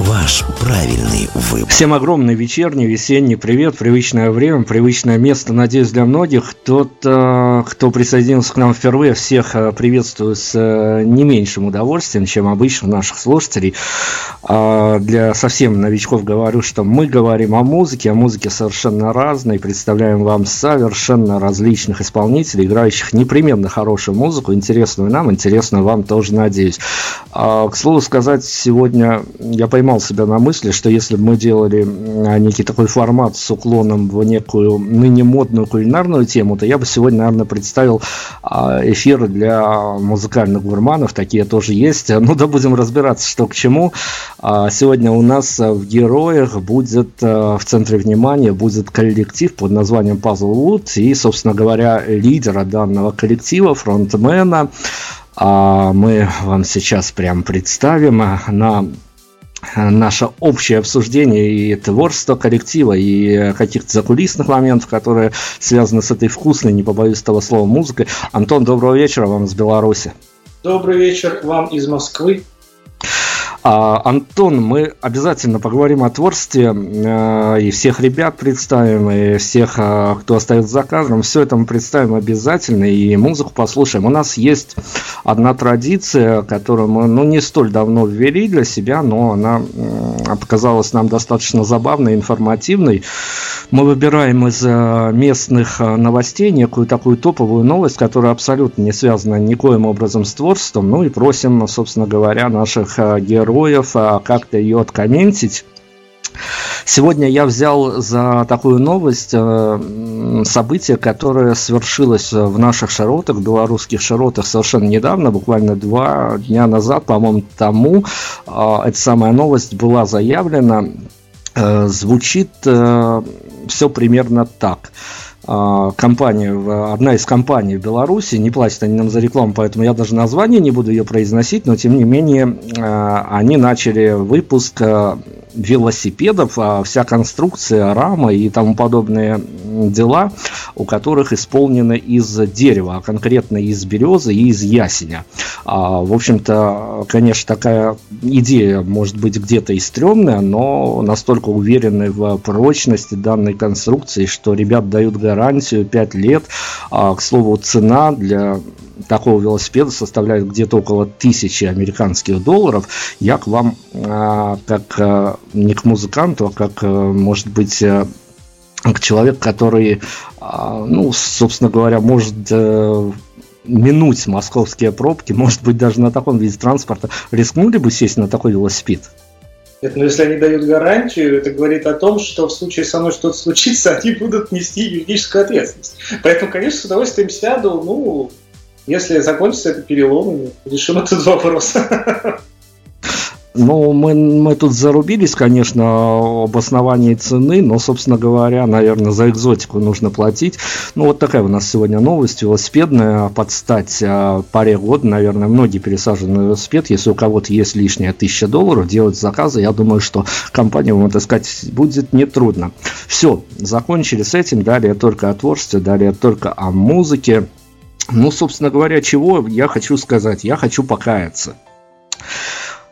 ваш правильный выбор. Всем огромный вечерний, весенний привет, привычное время, привычное место, надеюсь, для многих. Тот, э, кто присоединился к нам впервые, всех э, приветствую с э, не меньшим удовольствием, чем обычно наших слушателей. А для совсем новичков говорю, что мы говорим о музыке, о музыке совершенно разной, представляем вам совершенно различных исполнителей, играющих непременно хорошую музыку, интересную нам, интересную вам тоже, надеюсь. А, к слову сказать, сегодня я поймал поймал себя на мысли, что если бы мы делали некий такой формат с уклоном в некую ныне модную кулинарную тему, то я бы сегодня, наверное, представил а, эфир для музыкальных гурманов, такие тоже есть. Ну да будем разбираться, что к чему. А, сегодня у нас в героях будет а, в центре внимания будет коллектив под названием Puzzle Wood и, собственно говоря, лидера данного коллектива, фронтмена, мы вам сейчас прям представим на наше общее обсуждение и творчество коллектива, и каких-то закулисных моментов, которые связаны с этой вкусной, не побоюсь этого слова, музыкой. Антон, доброго вечера вам из Беларуси. Добрый вечер вам из Москвы. А, Антон, мы обязательно поговорим о творчестве э, и всех ребят представим, и всех, э, кто остается за кадром. Все это мы представим обязательно и музыку послушаем. У нас есть одна традиция, которую мы ну, не столь давно ввели для себя, но она показалась нам достаточно забавной, информативной. Мы выбираем из э, местных новостей некую такую топовую новость, которая абсолютно не связана никоим образом с творчеством, ну и просим, собственно говоря, наших героев героев, как-то ее откомментить. Сегодня я взял за такую новость э, событие, которое свершилось в наших широтах, белорусских широтах совершенно недавно, буквально два дня назад, по-моему, тому. Э, эта самая новость была заявлена. Э, звучит все примерно так. Компания, одна из компаний в Беларуси, не платят они нам за рекламу, поэтому я даже название не буду ее произносить, но тем не менее они начали выпуск велосипедов, а вся конструкция, рама и тому подобные дела, у которых исполнены из дерева, а конкретно из березы и из ясеня. А, в общем-то, конечно, такая идея может быть где-то и стрёмная, но настолько уверены в прочности данной конструкции, что ребят дают гарантию 5 лет. А, к слову, цена для такого велосипеда составляет где-то около тысячи американских долларов. Я к вам а, как а, не к музыканту, а как, а, может быть, к человеку, который, ну, собственно говоря, может э, минуть московские пробки, может быть, даже на таком виде транспорта, рискнули бы сесть на такой велосипед? Нет, но если они дают гарантию, это говорит о том, что в случае со мной что-то случится, они будут нести юридическую ответственность. Поэтому, конечно, с удовольствием сяду, ну, если закончится это переломами, решим этот вопрос. Ну, мы, мы тут зарубились, конечно, об основании цены, но, собственно говоря, наверное, за экзотику нужно платить. Ну, вот такая у нас сегодня новость велосипедная, под стать а, паре год, наверное, многие пересажены на велосипед. Если у кого-то есть лишняя тысяча долларов, делать заказы, я думаю, что компания вам отыскать будет нетрудно. Все, закончили с этим, далее только о творчестве, далее только о музыке. Ну, собственно говоря, чего я хочу сказать? Я хочу покаяться.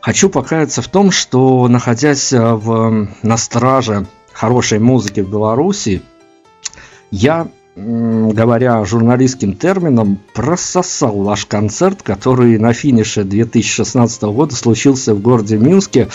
Хочу покаяться в том, что, находясь э, в, на страже хорошей музыки в Беларуси, я, говоря журналистским термином, прососал ваш концерт, который на финише 2016 года случился в городе Минске.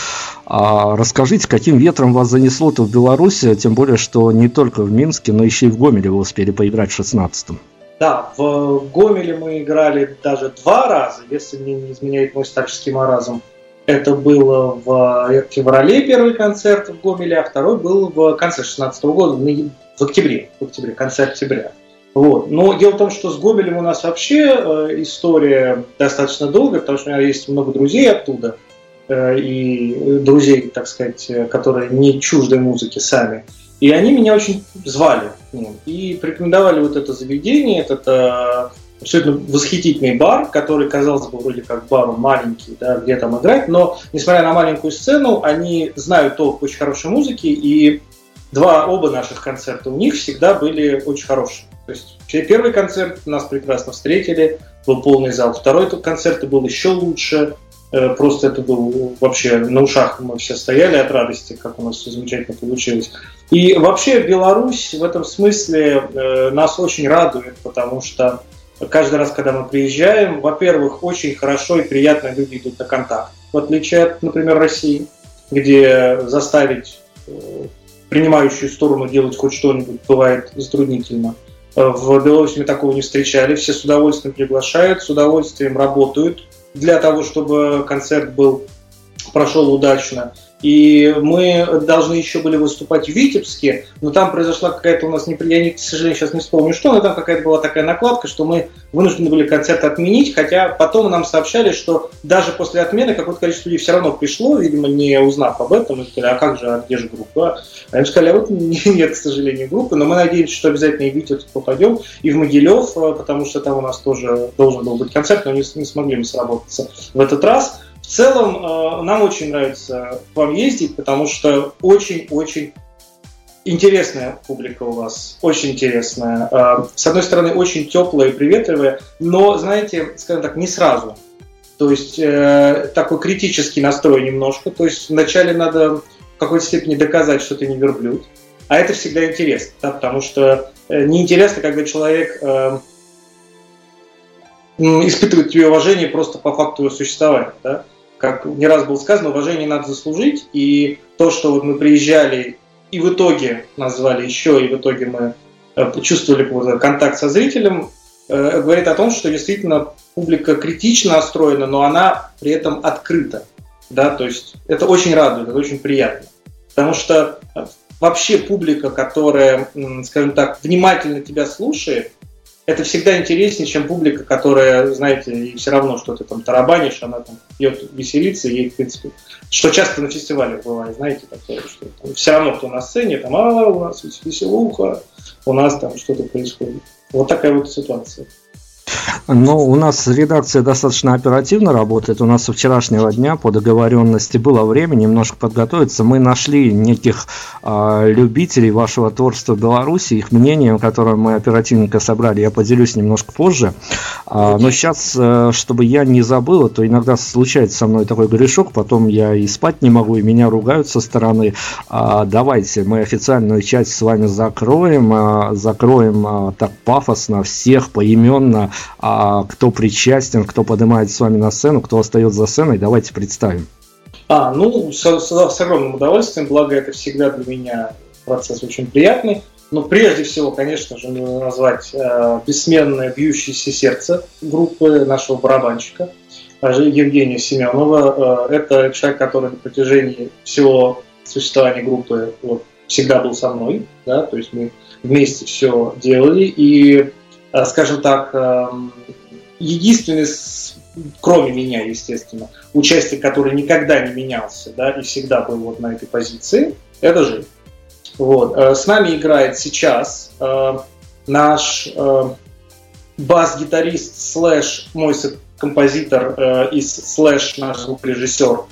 А расскажите, каким ветром вас занесло-то в Беларуси, тем более, что не только в Минске, но еще и в Гомеле вы успели поиграть в 2016 да, в Гомеле мы играли даже два раза, если мне не изменяет мой старческий маразм. Это было в феврале первый концерт в Гомеле, а второй был в конце 16 года, в октябре, в октябре, конце октября. Вот. Но дело в том, что с Гомелем у нас вообще э, история достаточно долгая, потому что у меня есть много друзей оттуда, э, и друзей, так сказать, которые не чужды музыки сами. И они меня очень звали ним и порекомендовали вот это заведение, этот э, абсолютно восхитительный бар, который, казалось бы, вроде как бар маленький, да, где там играть, но, несмотря на маленькую сцену, они знают толк очень хорошей музыки, и два, оба наших концерта у них всегда были очень хорошие. То есть первый концерт нас прекрасно встретили, был полный зал. Второй концерт был еще лучше. Э, просто это был вообще на ушах мы все стояли от радости, как у нас все замечательно получилось. И вообще Беларусь в этом смысле э, нас очень радует, потому что каждый раз, когда мы приезжаем, во-первых, очень хорошо и приятно люди идут на контакт, в отличие от, например, России, где заставить э, принимающую сторону делать хоть что-нибудь бывает затруднительно. В Беларуси мы такого не встречали. Все с удовольствием приглашают, с удовольствием работают для того, чтобы концерт был прошел удачно. И мы должны еще были выступать в Витебске, но там произошла какая-то у нас неприятная, я, к сожалению, сейчас не вспомню что, но там какая-то была такая накладка, что мы вынуждены были концерт отменить, хотя потом нам сообщали, что даже после отмены какое-то количество людей все равно пришло, видимо, не узнав об этом, и сказали, а как же, а где же группа? А им сказали, а вот нет, к сожалению, группы, но мы надеемся, что обязательно и в Витебск попадем, и в Могилев, потому что там у нас тоже должен был быть концерт, но не, не смогли мы сработаться в этот раз. В целом, э, нам очень нравится к вам ездить, потому что очень-очень интересная публика у вас, очень интересная. Э, с одной стороны, очень теплая и приветливая, но, знаете, скажем так, не сразу. То есть э, такой критический настрой немножко. То есть вначале надо в какой-то степени доказать, что ты не верблюд. А это всегда интересно, да, потому что неинтересно, когда человек испытывает тебе уважение просто по факту его существования. Да? Как не раз было сказано, уважение надо заслужить, и то, что вот мы приезжали и в итоге назвали еще, и в итоге мы э, почувствовали контакт со зрителем, э, говорит о том, что действительно публика критично настроена, но она при этом открыта. Да, то есть это очень радует, это очень приятно. Потому что э, вообще публика, которая, скажем так, внимательно тебя слушает, это всегда интереснее, чем публика, которая, знаете, все равно, что ты там тарабанишь, она там пьет, веселится, и ей, в принципе, что часто на фестивалях бывает, знаете, такое, что там, все равно, кто на сцене, там, а, у нас веселуха, у нас там что-то происходит. Вот такая вот ситуация. Ну, у нас редакция достаточно оперативно работает. У нас со вчерашнего дня по договоренности было время немножко подготовиться. Мы нашли неких э, любителей вашего творчества в Беларуси, их мнением, которое мы оперативненько собрали, я поделюсь немножко позже. А, но сейчас, э, чтобы я не забыл, то иногда случается со мной такой грешок, потом я и спать не могу, и меня ругают со стороны. А, давайте мы официальную часть с вами закроем, а, закроем а, так пафосно всех поименно а кто причастен, кто поднимает с вами на сцену, кто остается за сценой, давайте представим. А, ну, с, с, с огромным удовольствием, благо это всегда для меня процесс очень приятный. Но прежде всего, конечно же, нужно назвать э, бессменное бьющееся сердце группы нашего барабанщика Евгения Семенова. Э, это человек, который на протяжении всего существования группы вот, всегда был со мной, да, то есть мы вместе все делали, и скажем так, эм, единственный, кроме меня, естественно, участник, который никогда не менялся, да, и всегда был вот на этой позиции, это Жень. Вот. Э, с нами играет сейчас э, наш бас-гитарист slash мой композитор и slash наш звукорежиссер.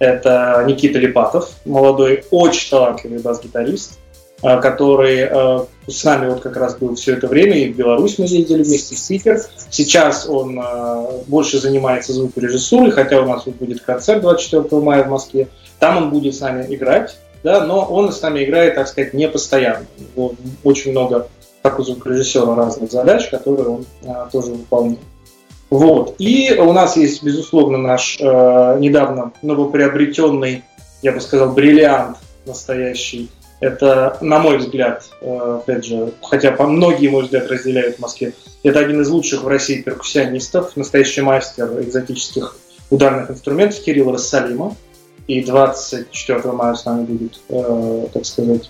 Это Никита Липатов, молодой, очень талантливый бас-гитарист. А, который а, с нами вот как раз был все это время, и в Беларусь мы ездили вместе, в Питер. Сейчас он а, больше занимается звукорежиссурой, хотя у нас вот будет концерт 24 мая в Москве. Там он будет с нами играть, да, но он с нами играет, так сказать, не постоянно. Вот, очень много, как у звукорежиссера, разных задач, которые он а, тоже выполняет. Вот. И у нас есть, безусловно, наш э, недавно новоприобретенный, я бы сказал, бриллиант настоящий это, на мой взгляд, э, опять же, хотя по многие, мой взгляд, разделяют в Москве, это один из лучших в России перкуссионистов, настоящий мастер экзотических ударных инструментов Кирилл Рассалима. И 24 мая с нами будет, э, так сказать,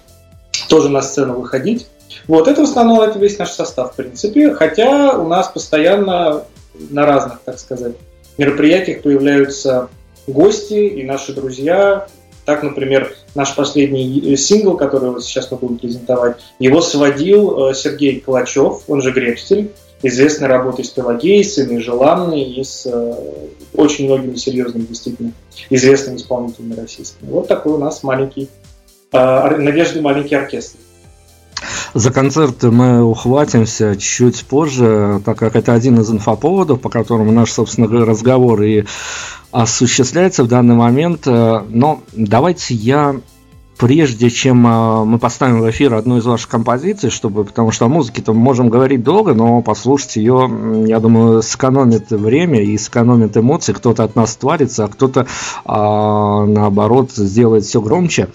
тоже на сцену выходить. Вот, это в основном это весь наш состав, в принципе. Хотя у нас постоянно на разных, так сказать, мероприятиях появляются гости и наши друзья, Так, например, наш последний сингл, который вот сейчас мы будем презентовать, его сводил э, Сергей Калачев, он же Гребстель, известной работой с Пелагейсами, желанный и с э, очень многими серьезными, действительно, известными исполнителями российскими. Вот такой у нас маленький, э, надежды маленький оркестр. За концерты мы ухватимся чуть позже, так как это один из инфоповодов, по которому наш, собственно, разговор и осуществляется в данный момент. Э, но давайте я прежде чем э, мы поставим в эфир одну из ваших композиций, чтобы, потому что о музыке-то можем говорить долго, но послушать ее, я думаю, сэкономит время и сэкономит эмоции. Кто-то от нас тварится, а кто-то, а, наоборот, сделает все громче.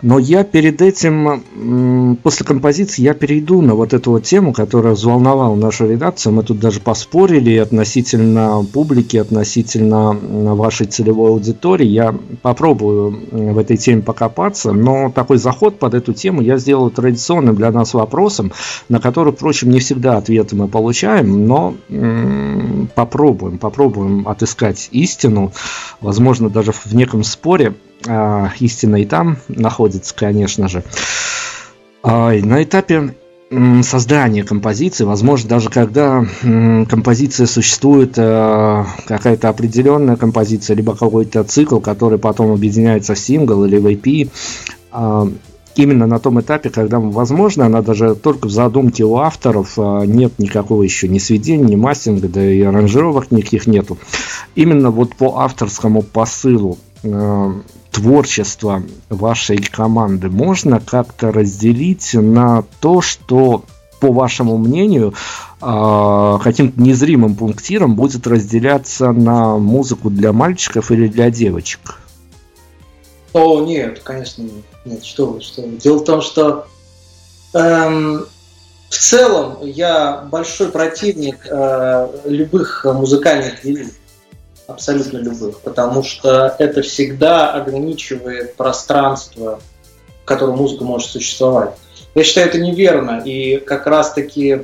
Но я перед этим, после композиции, я перейду на вот эту вот тему, которая взволновала нашу редакцию. Мы тут даже поспорили относительно публики, относительно вашей целевой аудитории. Я попробую в этой теме покопаться, но такой заход под эту тему я сделал традиционным для нас вопросом, на который, впрочем, не всегда ответы мы получаем, но попробуем, попробуем отыскать истину, возможно, даже в неком споре а, истина и там находится, конечно же. А, на этапе создания композиции, возможно, даже когда композиция существует, э, какая-то определенная композиция, либо какой-то цикл, который потом объединяется в сингл или в EP, а, именно на том этапе, когда, возможно, она даже только в задумке у авторов, нет никакого еще ни сведения, ни мастеринга, да и аранжировок никаких нету. Именно вот по авторскому посылу э, творчество вашей команды можно как-то разделить на то, что, по вашему мнению, а, каким-то незримым пунктиром будет разделяться на музыку для мальчиков или для девочек? О, нет, конечно, нет. Что вы, что вы. Дело в том, что эм, в целом я большой противник э, любых музыкальных делений абсолютно любых, потому что это всегда ограничивает пространство, в котором музыка может существовать. Я считаю это неверно, и как раз-таки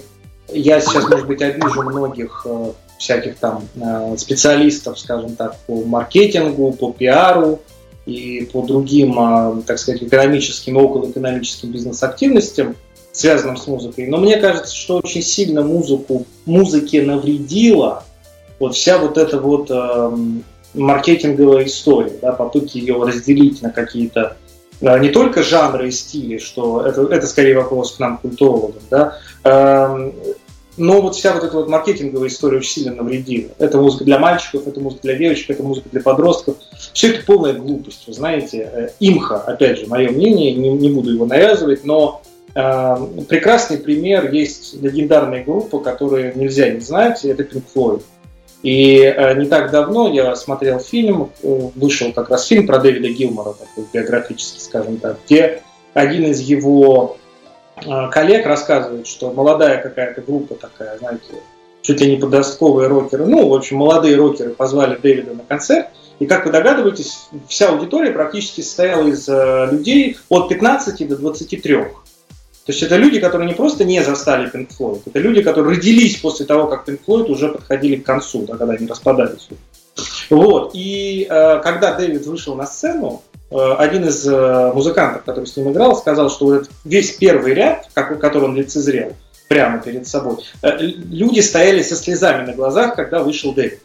я сейчас, может быть, обижу многих э, всяких там э, специалистов, скажем так, по маркетингу, по пиару и по другим, э, так сказать, экономическим и околоэкономическим бизнес-активностям, связанным с музыкой. Но мне кажется, что очень сильно музыку, музыке навредило вот вся вот эта вот э, маркетинговая история, да, попытки ее разделить на какие-то э, не только жанры и стили, что это, это скорее вопрос к нам, культурологам, да, э, но вот вся вот эта вот маркетинговая история очень сильно навредила. Это музыка для мальчиков, это музыка для девочек, это музыка для подростков. Все это полная глупость, вы знаете. Э, имха, опять же, мое мнение, не, не буду его навязывать, но э, прекрасный пример есть легендарная группа, которую нельзя не знать, это Pink Floyd. И э, не так давно я смотрел фильм, э, вышел как раз фильм про Дэвида Гилмора, такой биографический, скажем так, где один из его э, коллег рассказывает, что молодая какая-то группа такая, знаете, чуть ли не подростковые рокеры, ну, в общем, молодые рокеры позвали Дэвида на концерт, и, как вы догадываетесь, вся аудитория практически состояла из людей от 15 до 23. То есть это люди, которые не просто не застали Pink Floyd, это люди, которые родились после того, как Pink Floyd уже подходили к концу, да, когда они распадались. Вот. И э, когда Дэвид вышел на сцену, э, один из э, музыкантов, который с ним играл, сказал, что вот весь первый ряд, как, который он лицезрел, прямо перед собой, э, люди стояли со слезами на глазах, когда вышел Дэвид.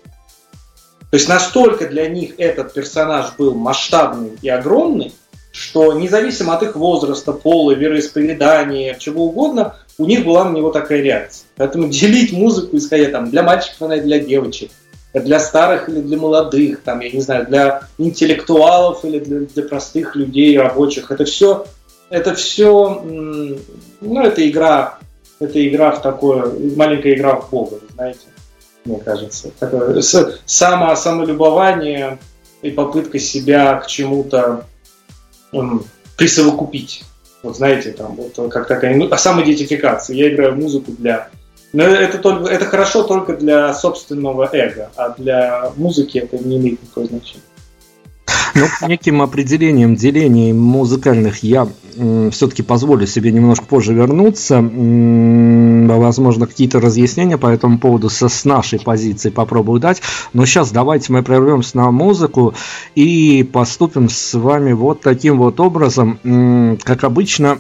То есть настолько для них этот персонаж был масштабный и огромный, что независимо от их возраста, пола, вероисповедания, чего угодно, у них была на него такая реакция. Поэтому делить музыку, исходя там, для мальчиков она и для девочек, для старых или для молодых, там, я не знаю, для интеллектуалов или для, для простых людей, рабочих, это все, это все, ну, это игра, это игра в такое, маленькая игра в Бога, знаете, мне кажется. Такое, само, самолюбование и попытка себя к чему-то присовокупить. Вот знаете, там вот как такая ну, самоидентификация. Я играю музыку для но это, только, это хорошо только для собственного эго, а для музыки это не имеет никакого значения. Ну, неким определением делений музыкальных я все-таки позволю себе немножко позже вернуться. Возможно, какие-то разъяснения по этому поводу со, с нашей позиции попробую дать. Но сейчас давайте мы прервемся на музыку и поступим с вами вот таким вот образом. Как обычно,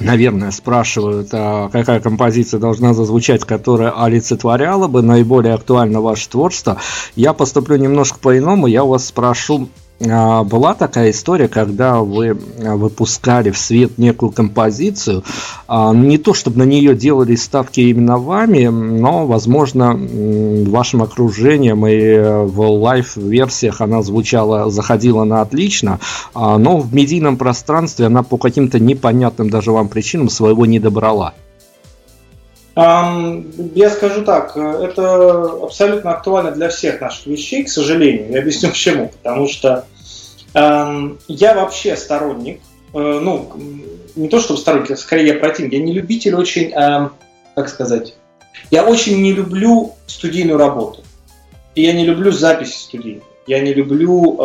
наверное, спрашивают, а какая композиция должна зазвучать, которая олицетворяла бы наиболее актуально ваше творчество. Я поступлю немножко по-иному. Я у вас спрошу была такая история, когда вы а, выпускали в свет некую композицию, а, не то чтобы на нее делали ставки именно вами, но, возможно, вашим окружением и в лайв-версиях она звучала, заходила на отлично, но в медийном пространстве она по каким-то непонятным даже вам причинам своего не добрала. Я скажу так, это абсолютно актуально для всех наших вещей, к сожалению. Я объясню почему. Потому что я вообще сторонник, э, ну, не то чтобы сторонник, а скорее я противник, я не любитель очень, как сказать, я очень не люблю студийную работу. И я не люблю записи студийной. Я не люблю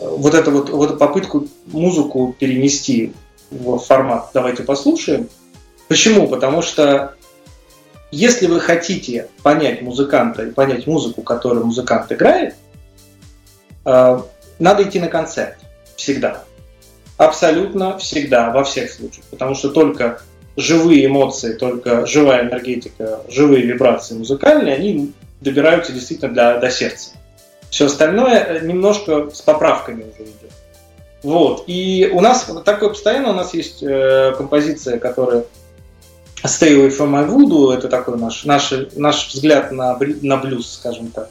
вот эту вот, вот попытку музыку перенести в формат «давайте послушаем», Почему? Потому что если вы хотите понять музыканта и понять музыку, которую музыкант играет, э, надо идти на концерт. Всегда. Абсолютно всегда, во всех случаях. Потому что только живые эмоции, только живая энергетика, живые вибрации музыкальные, они добираются действительно до, до сердца. Все остальное немножко с поправками уже идет. Вот. И у нас такое постоянно, у нас есть э, композиция, которая Stay Away From My Voodoo, это такой наш, наш, наш взгляд на, на блюз, скажем так.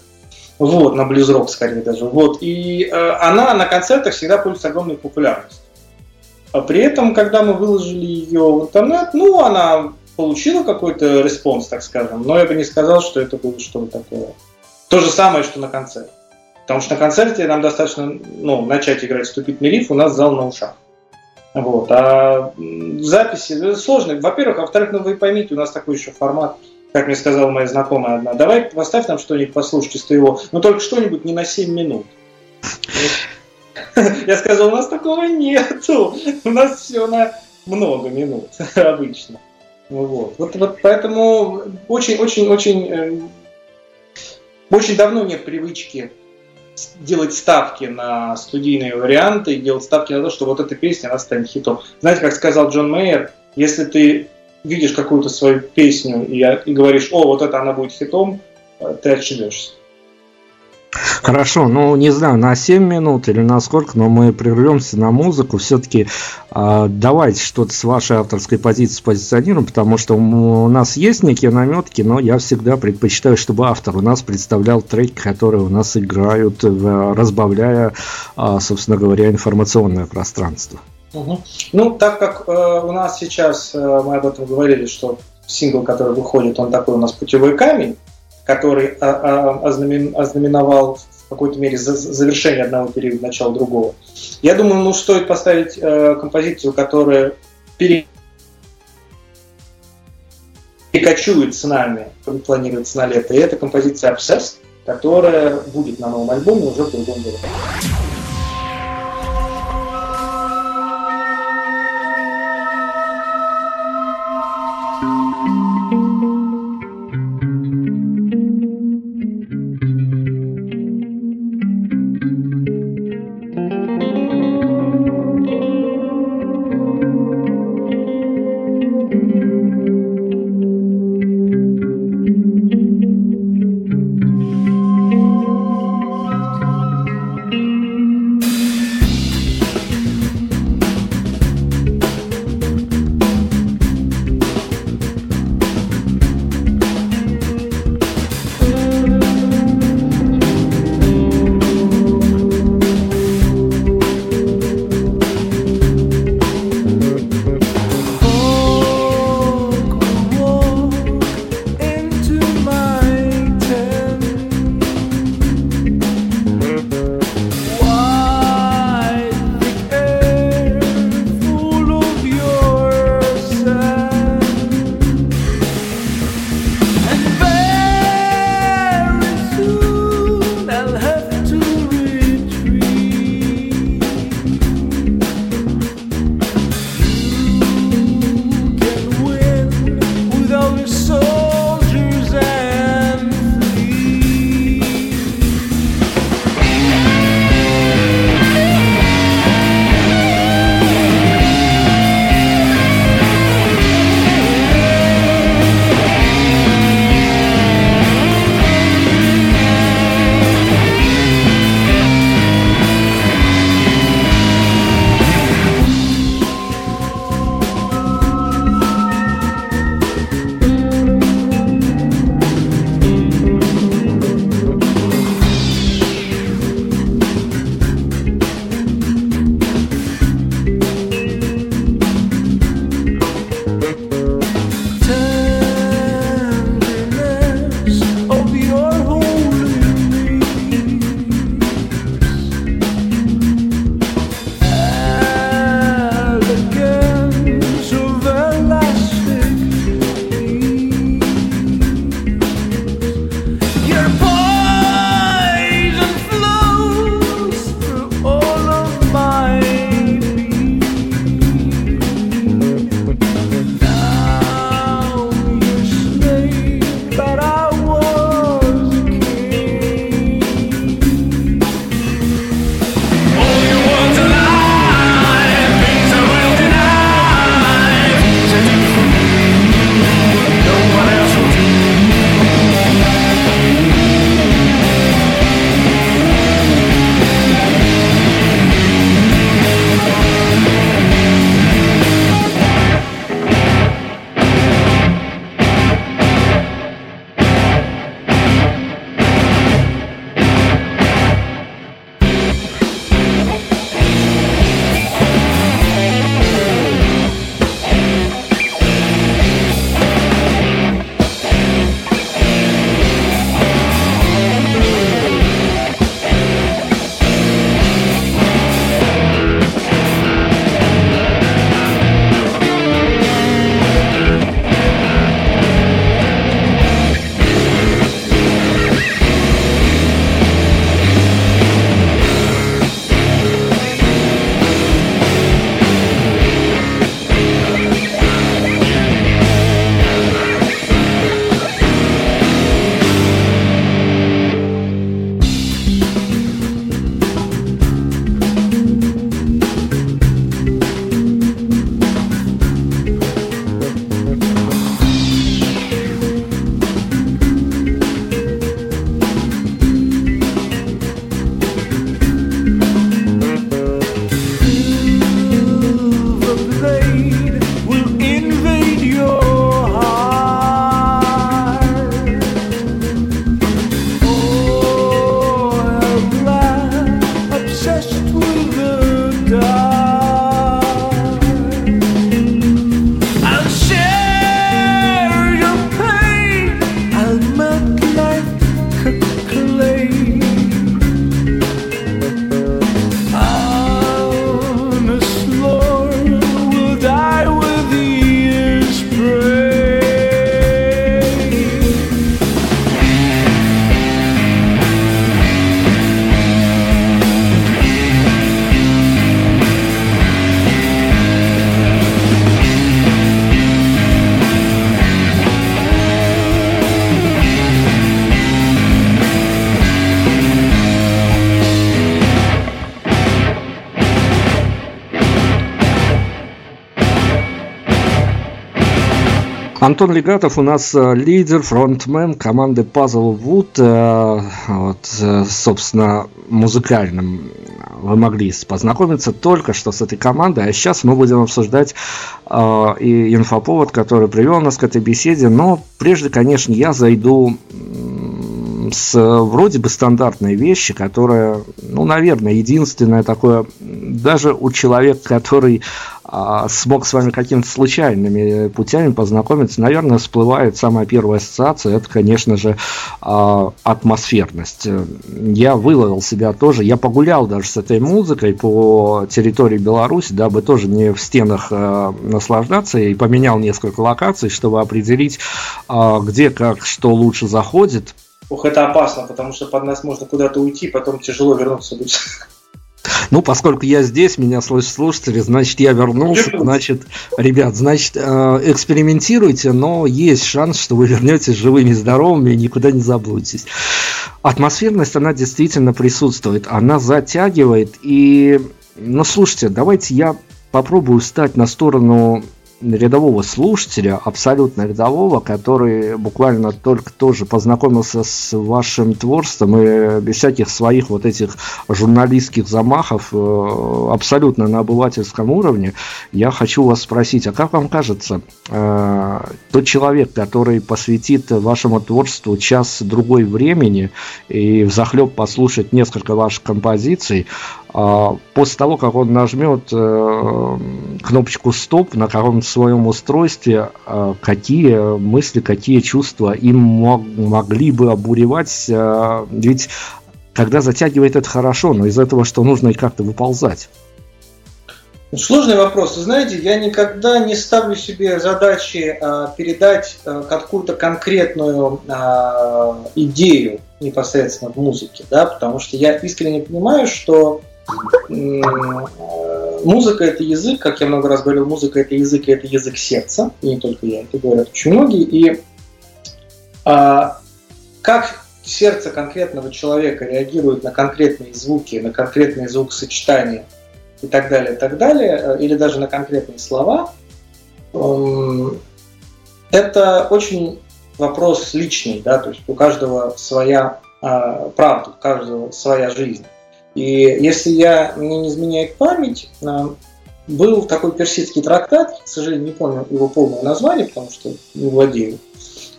Вот, на блюз-рок скорее даже. Вот. И э, она на концертах всегда пользуется огромной популярностью. А при этом, когда мы выложили ее в интернет, ну, она получила какой-то response, так скажем, но я бы не сказал, что это было что-то такое. То же самое, что на концерте. Потому что на концерте нам достаточно ну, начать играть вступительный риф, у нас зал на ушах. Вот. А записи ну, сложные. Во-первых, а во-вторых, ну вы поймите, у нас такой еще формат, как мне сказала моя знакомая одна, давай поставь нам что-нибудь послушать из твоего, но только что-нибудь не на 7 минут. Я сказал, у нас такого нету. У нас все на много минут обычно. Вот. Вот, вот поэтому очень-очень-очень э, очень давно нет привычки делать ставки на студийные варианты делать ставки на то, что вот эта песня, она станет хитом. Знаете, как сказал Джон Мейер, если ты видишь какую-то свою песню и, и говоришь, о, вот это она будет хитом, э, ты ошибешься. Хорошо, ну не знаю, на 7 минут или на сколько, но мы прервемся на музыку. Все-таки э, давайте что-то с вашей авторской позиции позиционируем, потому что у нас есть некие наметки, но я всегда предпочитаю, чтобы автор у нас представлял треки, которые у нас играют, разбавляя, э, собственно говоря, информационное пространство. Угу. Ну, так как э, у нас сейчас, э, мы об этом говорили, что сингл, который выходит, он такой у нас путевой камень, который а, а, ознаменовал в какой-то мере завершение одного периода, начало другого. Я думаю, ну, стоит поставить э, композицию, которая перекочует с нами, планируется на лето. И это композиция Obsessed, которая будет на новом альбоме уже в другом году. Антон Легатов у нас э, лидер, фронтмен команды Puzzle Wood. Э, вот, э, собственно, музыкальным вы могли познакомиться только что с этой командой, а сейчас мы будем обсуждать и инфоповод, который привел нас к этой беседе. Но прежде, конечно, я зайду с вроде бы стандартной вещи, которая, ну, наверное, единственное такое, даже у человека, который смог с вами какими-то случайными путями познакомиться, наверное, всплывает самая первая ассоциация, это, конечно же, а, атмосферность. Я выловил себя тоже, я погулял даже с этой музыкой по территории Беларуси, дабы тоже не в стенах а, наслаждаться, и поменял несколько локаций, чтобы определить, где как что лучше заходит, Ух, это опасно, потому что под нас можно куда-то уйти, потом тяжело вернуться будет. Ну, поскольку я здесь, меня слышат слушатели, значит, я вернулся. Значит, ребят, значит, э, экспериментируйте, но есть шанс, что вы вернетесь живыми, здоровыми и никуда не заблудитесь. Атмосферность, она действительно присутствует, она затягивает. И, ну, слушайте, давайте я попробую стать на сторону рядового слушателя, абсолютно рядового, который буквально только тоже познакомился с вашим творством и без всяких своих вот этих журналистских замахов, э, абсолютно на обывательском уровне, я хочу вас спросить, а как вам кажется, э, тот человек, который посвятит вашему творчеству час другой времени и в захлеб послушать несколько ваших композиций, после того, как он нажмет э, кнопочку «Стоп» на каком-то своем устройстве, э, какие мысли, какие чувства им могли бы обуревать. Э, ведь когда затягивает это хорошо, но из этого что нужно и как-то выползать. Сложный вопрос. Вы знаете, я никогда не ставлю себе задачи передать какую-то конкретную идею непосредственно в музыке, да, потому что я искренне понимаю, что Музыка это язык, как я много раз говорил, музыка это язык, и это язык сердца. И не только я, это говорят очень многие. И а, как сердце конкретного человека реагирует на конкретные звуки, на конкретные звукосочетания и так далее, и так далее, э, или даже на конкретные слова, это очень вопрос личный, да, то есть у каждого своя а, правда, у каждого своя жизнь. И если я мне не изменяет память, а, был такой персидский трактат, к сожалению, не помню его полное название, потому что не владею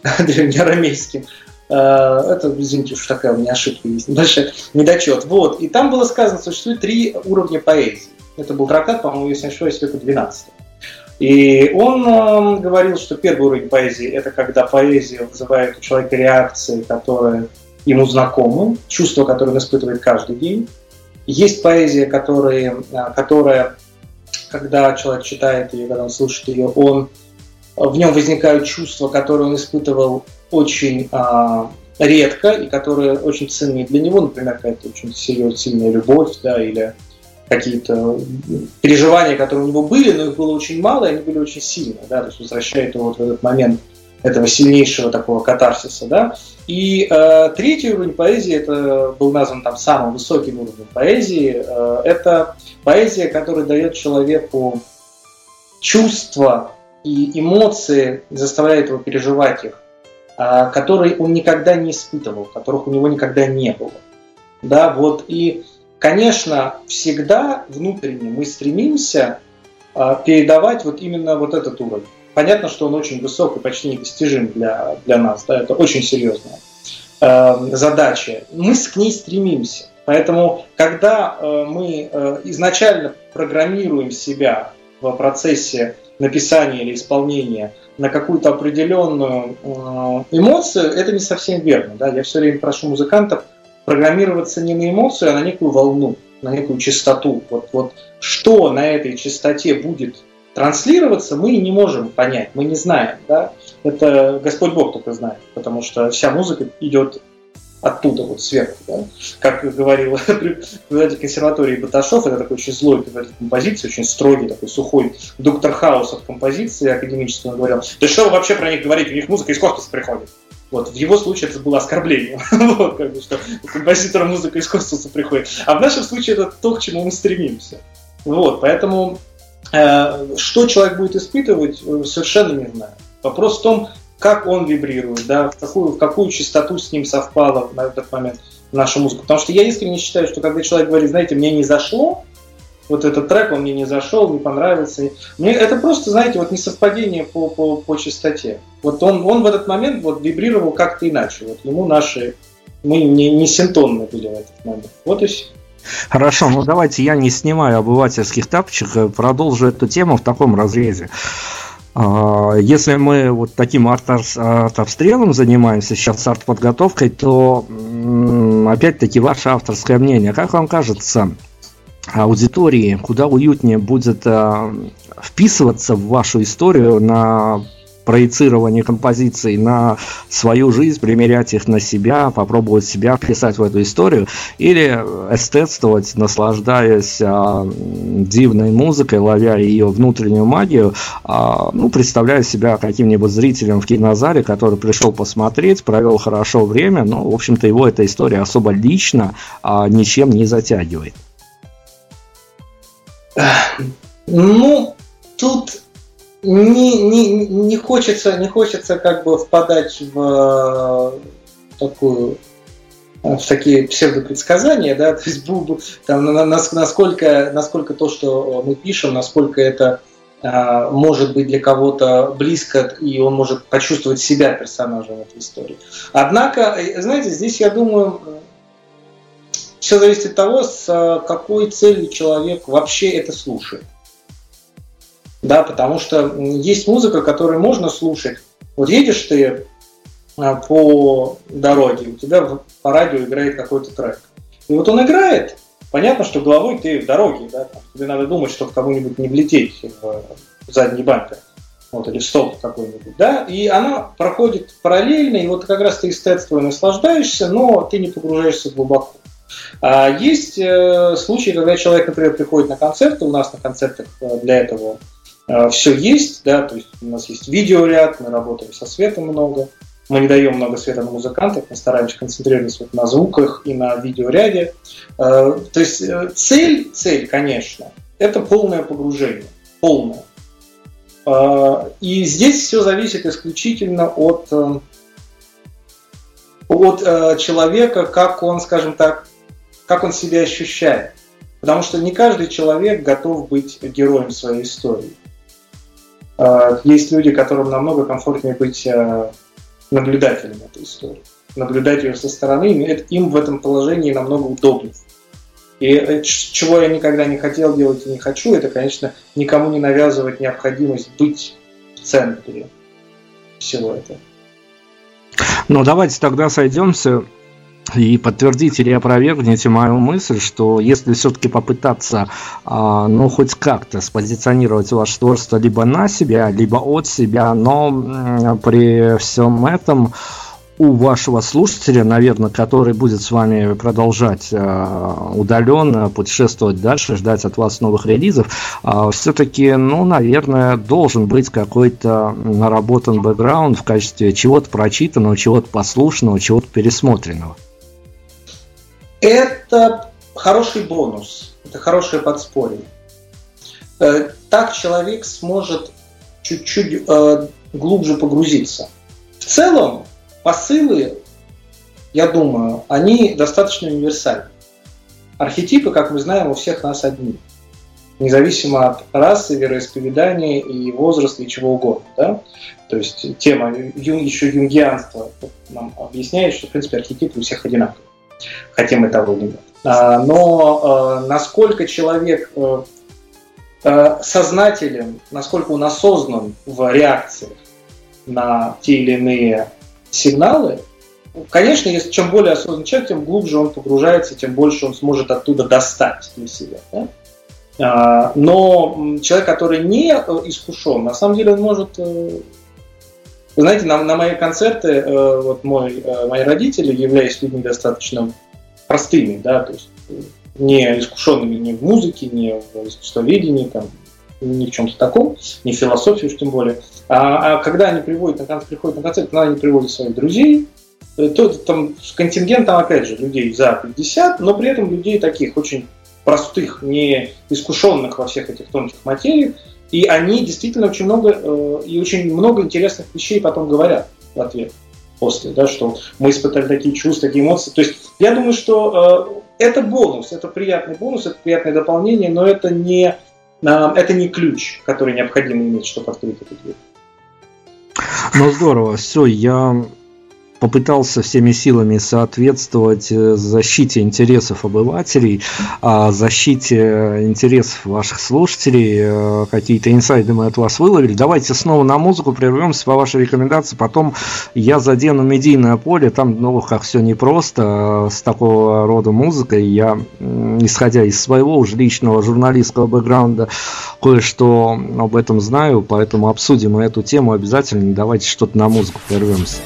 древнеарамейским. А, это, извините, уж такая у меня ошибка есть, небольшой недочет. Вот. И там было сказано, существует три уровня поэзии. Это был трактат, по-моему, если не ошибаюсь, века 12. И он э, говорил, что первый уровень поэзии – это когда поэзия вызывает у человека реакции, которые ему знакомы, чувства, которые он испытывает каждый день. Есть поэзия, которые, а, которая, когда человек читает ее, когда он слушает ее, он, в нем возникают чувства, которые он испытывал очень а, редко и которые очень ценны для него, например, какая-то очень серьезная, сильная любовь, да, или какие-то переживания, которые у него были, но их было очень мало, и они были очень сильные, да, то есть возвращает его вот в этот момент этого сильнейшего такого катарсиса, да. И э, третий уровень поэзии, это был назван там самым высоким уровнем поэзии, э, это поэзия, которая дает человеку чувства и эмоции, заставляет его переживать их, э, которые он никогда не испытывал, которых у него никогда не было. Да, вот и, конечно, всегда внутренне мы стремимся э, передавать вот именно вот этот уровень. Понятно, что он очень высок и почти недостижим для, для нас. Да, это очень серьезная э, задача. Мы к ней стремимся. Поэтому, когда э, мы э, изначально программируем себя в процессе написания или исполнения на какую-то определенную э, эмоцию, это не совсем верно. Да? Я все время прошу музыкантов программироваться не на эмоцию, а на некую волну, на некую частоту. Вот, вот что на этой частоте будет транслироваться, мы не можем понять, мы не знаем. Да? Это Господь Бог только знает, потому что вся музыка идет оттуда, вот сверху. Да? Как говорил преподаватель консерватории Баташов, это такой очень злой преподаватель композиции, очень строгий, такой сухой доктор Хаус от композиции академической, он говорил, да что вы вообще про них говорите, у них музыка из космоса приходит. Вот, в его случае это было оскорбление, вот, как бы, что композитора музыка из космоса приходит. А в нашем случае это то, к чему мы стремимся. Вот, поэтому что человек будет испытывать, э, совершенно не знаю. Вопрос в том, как он вибрирует, да, в какую, в какую частоту с ним совпала на этот момент наша музыка. Потому что я искренне считаю, что когда человек говорит, знаете, мне не зашло, вот этот трек, он мне не зашел, не понравился. Мне это просто, знаете, вот несовпадение по, по, по частоте. Вот он, он в этот момент вот вибрировал как-то иначе. Вот ему наши, мы не, не синтонны были в этот момент. Вот и все. Хорошо, ну давайте я не снимаю обывательских тапочек, э, продолжу эту тему в таком разрезе. А, если мы вот таким арт-обстрелом занимаемся сейчас арт-подготовкой, то опять-таки ваше авторское мнение. Как вам кажется, аудитории куда уютнее будет а, вписываться в вашу историю на проецирование композиций на свою жизнь, примерять их на себя, попробовать себя вписать в эту историю, или эстетствовать, наслаждаясь а, дивной музыкой, ловя ее внутреннюю магию, а, ну, представляя себя каким-нибудь зрителем в кинозале, который пришел посмотреть, провел хорошо время, но, в общем-то, его эта история особо лично а, ничем не затягивает. Ну, тут не, не, не хочется, не хочется как бы впадать в э, такую э, в такие псевдопредсказания, да, то есть там, насколько, насколько то, что мы пишем, насколько это а, может быть для кого-то близко, и он может почувствовать себя персонажем этой истории. Однако, э, знаете, здесь, я думаю, все зависит от того, с какой целью человек вообще это слушает да, потому что есть музыка, которую можно слушать. Вот едешь ты а, по дороге, у тебя по радио играет какой-то трек. И вот он играет, понятно, что головой ты в дороге, да, тебе надо думать, чтобы кому-нибудь не влететь в задний бампер, вот, или стол какой-нибудь, да, и она проходит параллельно, и вот как раз ты эстетствуя наслаждаешься, но ты не погружаешься глубоко. А есть э, случаи, когда человек, например, приходит на концерты, у нас на концертах э, для этого Э, все есть, да, то есть у нас есть видеоряд, мы работаем со светом много, мы не даем много света на музыкантов, мы стараемся концентрироваться вот на звуках и на видеоряде. Э, то есть э, цель, цель, конечно, это полное погружение, полное. И здесь все зависит исключительно от, от человека, как он, скажем так, как он себя ощущает. Потому что не каждый человек готов быть героем своей истории. А, есть люди, которым намного комфортнее быть а, наблюдателем этой истории. Наблюдать ее со стороны, им в этом положении намного удобнее. И э, чего я никогда не хотел делать и не хочу, это, конечно, никому не навязывать необходимость быть в центре всего этого. Ну, давайте тогда сойдемся и подтвердите или опровергните мою мысль, что если все-таки попытаться, а, ну, хоть как-то спозиционировать ваше творчество либо на себя, либо от себя, но при всем этом у вашего слушателя, наверное, который будет с вами продолжать э, удаленно путешествовать дальше, ждать от вас новых релизов, э, все-таки, ну, наверное, должен быть какой-то наработан бэкграунд в качестве чего-то прочитанного, чего-то послушного, чего-то пересмотренного. Это хороший бонус, это хорошее подспорье. Э, так человек сможет чуть-чуть э, глубже погрузиться. В целом, посылы, я думаю, они достаточно универсальны. Архетипы, как мы знаем, у всех нас одни. Независимо от расы, вероисповедания и возраста и чего угодно. Да? То есть тема еще юнгианства нам объясняет, что в принципе архетипы у всех одинаковые хотим мы того или нет. А, но а, насколько человек э, э, сознателен, насколько он осознан в реакциях на те или иные сигналы, конечно, если чем более осознанный человек, тем глубже он погружается, тем больше он сможет оттуда достать для себя. Да? А, но человек, который не э, искушен, на самом деле он может вы знаете, на, на мои концерты, э, вот мой, э, мои родители, являясь людьми достаточно простыми, да, то есть не искушенными ни в музыке, ни в искусствоведении, там, ни в чем-то таком, ни в философии уж тем более. А, а когда они приводят на, приходят на концерт, когда они приводят своих друзей, э, то там контингент там опять же людей за 50, но при этом людей таких очень простых, не искушенных во всех этих тонких материях, И они действительно очень много э, и очень много интересных вещей потом говорят в ответ после, да, что мы испытали такие чувства, такие эмоции. То есть я думаю, что э, это бонус, это приятный бонус, это приятное дополнение, но это не, э, это не ключ, который необходимо иметь, чтобы открыть эту дверь. Ну здорово, все, я попытался всеми силами соответствовать э, защите интересов обывателей, а защите интересов ваших слушателей. Э, какие-то инсайды мы от вас выловили. Давайте снова на музыку прервемся по вашей рекомендации. Потом я задену медийное поле. Там, ну, как все непросто с такого рода музыкой. Я, исходя из своего уже личного журналистского бэкграунда, кое-что об этом знаю, поэтому обсудим эту тему обязательно. Давайте что-то на музыку прервемся.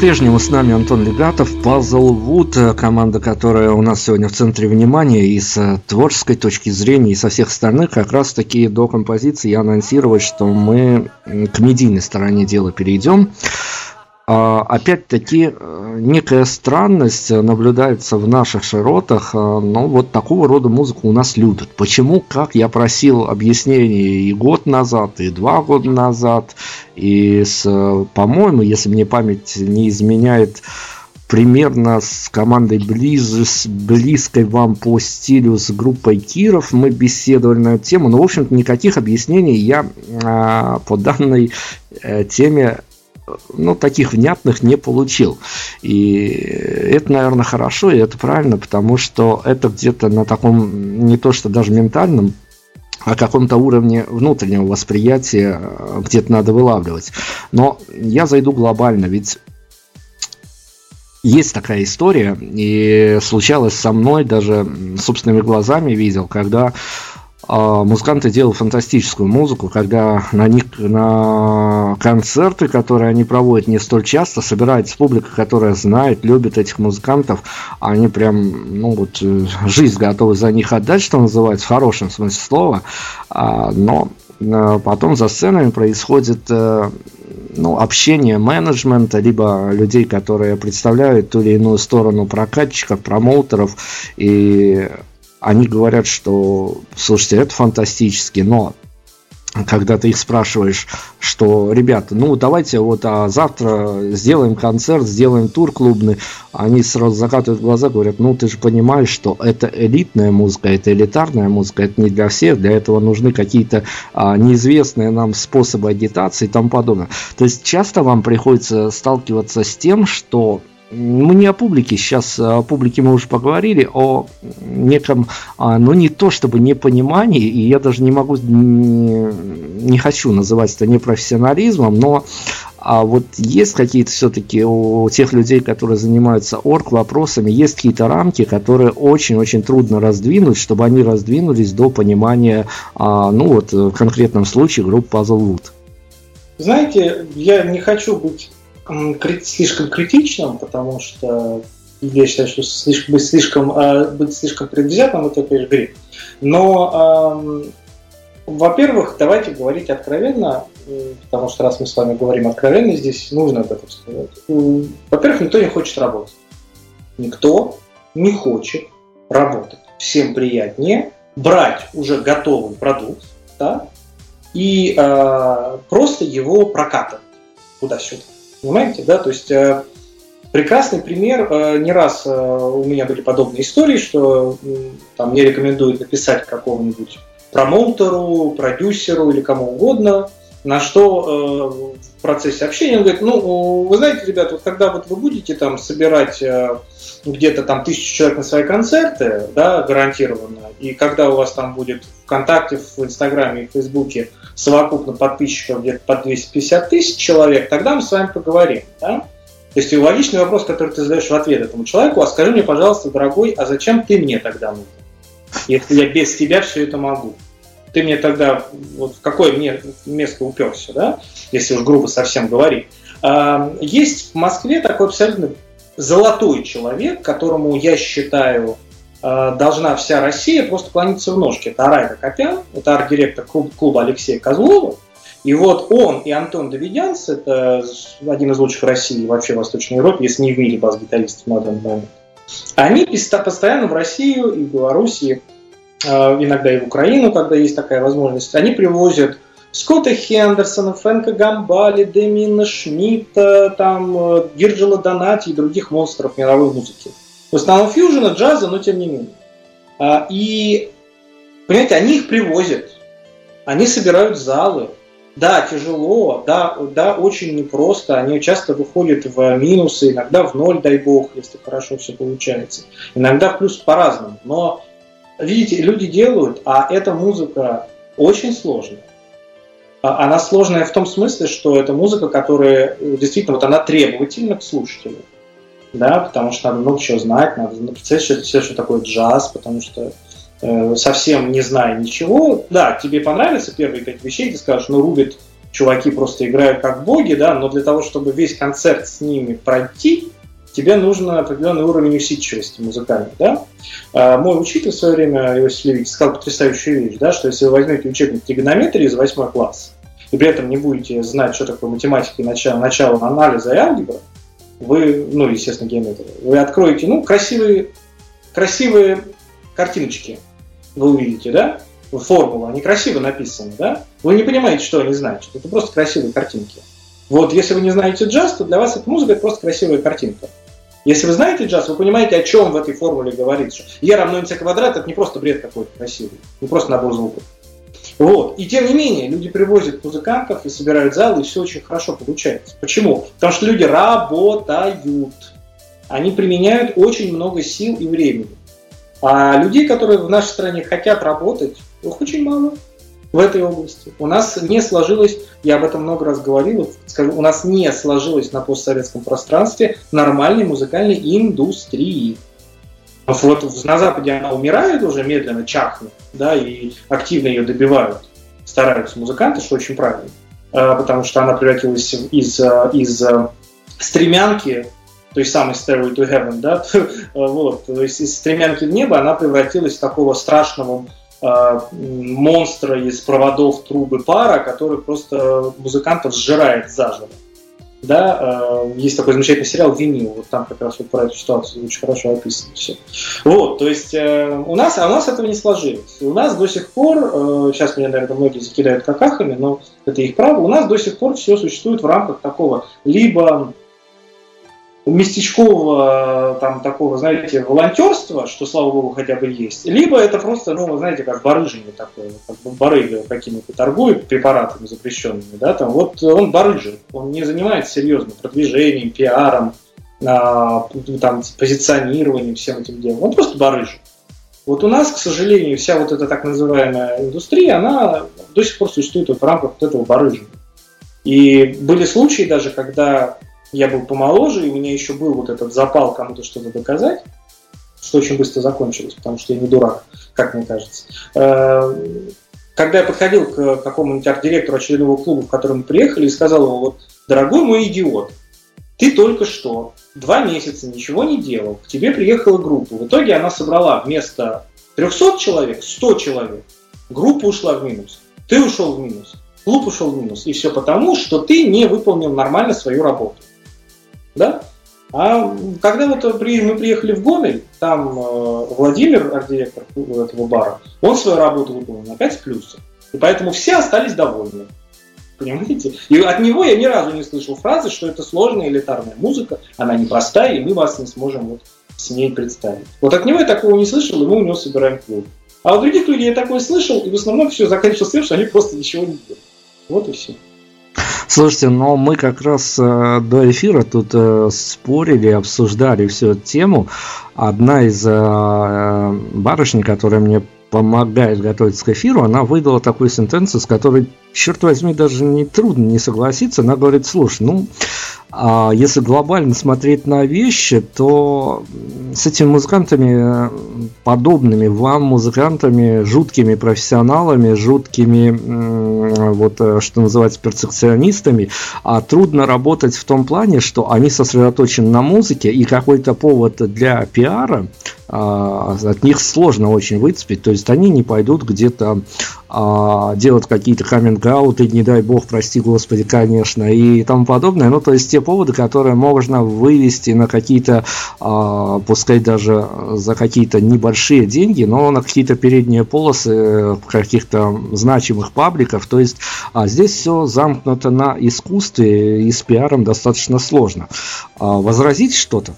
По-прежнему с нами Антон Легатов, Puzzle Wood, команда, которая у нас сегодня в центре внимания и с творческой точки зрения, и со всех остальных. Как раз таки до композиции я анонсировать, что мы к медийной стороне дела перейдем. А, опять-таки, э, некая странность наблюдается в наших широтах, а, но вот такого рода музыку у нас любят. Почему, как я просил объяснений и год назад, и два года назад, и с, по-моему, если мне память не изменяет, примерно с командой близ, близкой вам по стилю с группой Киров мы беседовали на эту тему, но, в общем-то, никаких объяснений я а, по данной э, теме ну, таких внятных не получил. И это, наверное, хорошо, и это правильно, потому что это где-то на таком, не то что даже ментальном, о каком-то уровне внутреннего восприятия э, где-то надо вылавливать. Но я зайду глобально, ведь есть такая история, и случалось со мной, даже собственными глазами видел, когда а, музыканты делают фантастическую музыку, когда на них на концерты, которые они проводят не столь часто, собирается публика, которая знает, любит этих музыкантов, они прям, ну вот, э, жизнь готовы за них отдать, что называется, в хорошем смысле слова, а, но э, потом за сценами происходит э, ну, общение менеджмента, либо людей, которые представляют ту или иную сторону прокатчиков, промоутеров, и они говорят, что, слушайте, это фантастически, но когда ты их спрашиваешь, что, ребята, ну давайте вот а завтра сделаем концерт, сделаем тур клубный, они сразу закатывают глаза, говорят, ну ты же понимаешь, что это элитная музыка, это элитарная музыка, это не для всех, для этого нужны какие-то а, неизвестные нам способы агитации и тому подобное. То есть часто вам приходится сталкиваться с тем, что мы не о публике сейчас, о публике мы уже поговорили, о неком, а, ну не то чтобы непонимании, и я даже не могу, не, не хочу называть это непрофессионализмом, но а вот есть какие-то все-таки у тех людей, которые занимаются орг вопросами, есть какие-то рамки, которые очень-очень трудно раздвинуть, чтобы они раздвинулись до понимания, а, ну вот в конкретном случае группы Puzzlewood. Знаете, я не хочу быть слишком критичным, потому что я считаю, что слишком, быть, слишком, э, быть слишком предвзятым это, конечно, грех. Но, э, во-первых, давайте говорить откровенно, потому что раз мы с вами говорим откровенно, здесь нужно об этом сказать. Во-первых, никто не хочет работать. Никто не хочет работать. Всем приятнее брать уже готовый продукт да, и э, просто его прокатывать туда-сюда. Понимаете, да? То есть э, прекрасный пример. Э, не раз э, у меня были подобные истории, что там мне рекомендуют написать какому-нибудь промоутеру, продюсеру или кому угодно, на что в процессе общения он говорит, ну, вы знаете, ребята, вот когда вот вы будете там собирать где-то там тысячу человек на свои концерты, да, гарантированно, и когда у вас там будет ВКонтакте, в Инстаграме и в Фейсбуке совокупно подписчиков где-то по 250 тысяч человек, тогда мы с вами поговорим. Да? То есть логичный вопрос, который ты задаешь в ответ этому человеку, а скажи мне, пожалуйста, дорогой, а зачем ты мне тогда нужен? Если я без тебя все это могу. Ты мне тогда, вот в какое мне место уперся, да? Если уж грубо совсем говорить. А, есть в Москве такой абсолютно золотой человек, которому я считаю Э, должна вся Россия просто клониться в ножки. Это Арайда Копян, это арт-директор клуба Алексея Козлова. И вот он и Антон Давидянц, это один из лучших в России и вообще в Восточной Европе, если не в мире бас-гитаристов на данный момент, они постоянно в Россию и в Белоруссии, иногда и в Украину, когда есть такая возможность, они привозят Скотта Хендерсона, Фрэнка Гамбали, Демина Шмидта, там, Вирджила э, Донати и других монстров мировой музыки. В основном фьюжена, джаза, но тем не менее. А, и, понимаете, они их привозят, они собирают залы. Да, тяжело, да, да, очень непросто. Они часто выходят в минусы, иногда в ноль, дай бог, если хорошо все получается. Иногда в плюс по-разному. Но, видите, люди делают, а эта музыка очень сложная. А, она сложная в том смысле, что это музыка, которая действительно вот она требовательна к слушателю да, потому что надо много чего знать, надо написать все, все, что такое джаз, потому что э, совсем не зная ничего, да, тебе понравится первые пять вещей, ты скажешь, ну, рубит чуваки просто играют как боги, да, но для того, чтобы весь концерт с ними пройти, тебе нужно определенный уровень усидчивости музыкальной, да. А мой учитель в свое время, Иосиф Левич, сказал потрясающую вещь, да, что если вы возьмете учебник тригонометрии из 8 класса, и при этом не будете знать, что такое математика и начало, начало анализа и алгебра, вы, ну, естественно, геометрия, вы откроете, ну, красивые, красивые картиночки, вы увидите, да, формулы, они красиво написаны, да, вы не понимаете, что они значат, это просто красивые картинки. Вот, если вы не знаете джаз, то для вас эта музыка это просто красивая картинка. Если вы знаете джаз, вы понимаете, о чем в этой формуле говорится. Е равно mc квадрат это не просто бред какой-то красивый, не просто набор звуков. Вот. И тем не менее, люди привозят музыкантов и собирают зал, и все очень хорошо получается. Почему? Потому что люди работают. Они применяют очень много сил и времени. А людей, которые в нашей стране хотят работать, их очень мало в этой области. У нас не сложилось, я об этом много раз говорил, скажу, у нас не сложилось на постсоветском пространстве нормальной музыкальной индустрии. Вот на Западе она умирает уже медленно, чахнет, да, и активно ее добивают, стараются музыканты, что очень правильно, а, потому что она превратилась из, из стремянки, то есть самый Stairway to Heaven, да, вот, то есть из стремянки в небо она превратилась в такого страшного монстра из проводов трубы пара, который просто музыкантов сжирает заживо. Да, э, есть такой замечательный сериал «Винил», вот там как раз вот про эту ситуацию очень хорошо описано все. Вот, то есть э, у нас, а у нас этого не сложилось. У нас до сих пор, э, сейчас меня, наверное, многие закидают какахами, но это их право, у нас до сих пор все существует в рамках такого либо местечкового там такого, знаете, волонтерства, что, слава богу, хотя бы есть, либо это просто, ну, знаете, как барыжение такое, как барыга какими-то торгует препаратами запрещенными, да, там, вот он барыжин, он не занимается серьезно продвижением, пиаром, а, там, позиционированием, всем этим делом, он просто барыжин. Вот у нас, к сожалению, вся вот эта так называемая индустрия, она до сих пор существует в рамках вот этого барыжина. И были случаи даже, когда я был помоложе, и у меня еще был вот этот запал кому-то что-то доказать, что очень быстро закончилось, потому что я не дурак, как мне кажется. Э, когда я подходил к какому-нибудь арт-директору очередного клуба, в который мы приехали, и сказал ему, вот, дорогой мой идиот, ты только что два месяца ничего не делал, к тебе приехала группа. В итоге она собрала вместо 300 человек 100 человек. Группа ушла в минус. Ты ушел в минус. Клуб ушел в минус. И все потому, что ты не выполнил нормально свою работу. Да? А когда вот мы приехали в Гомель, там э, Владимир, арт-директор этого бара, он свою работу выполнил на 5 плюсов. И поэтому все остались довольны. Понимаете? И от него я ни разу не слышал фразы, что это сложная элитарная музыка, она непростая, и мы вас не сможем вот с ней представить. Вот от него я такого не слышал, и мы у него собираем клуб. А у других людей я такое слышал, и в основном все заканчивалось тем, что они просто ничего не делают. Вот и все. Слушайте, но мы как раз э, до эфира тут э, спорили, обсуждали всю эту тему. Одна из э, барышень, которая мне помогает готовиться к эфиру, она выдала такую сентенцию, с которой, черт возьми, даже не трудно не согласиться. Она говорит, слушай, ну, а если глобально смотреть на вещи, то с этими музыкантами, подобными вам музыкантами, жуткими профессионалами, жуткими, вот э, что называется, перфекционистами, а трудно работать в том плане, что они сосредоточены на музыке, и какой-то повод для пиара от них сложно очень выцепить, то есть они не пойдут где-то а, делать какие-то каминг-ауты, не дай бог, прости господи, конечно, и тому подобное, ну, то есть те поводы, которые можно вывести на какие-то, а, пускай даже за какие-то небольшие деньги, но на какие-то передние полосы каких-то значимых пабликов, то есть а здесь все замкнуто на искусстве, и с пиаром достаточно сложно. А, возразить что-то?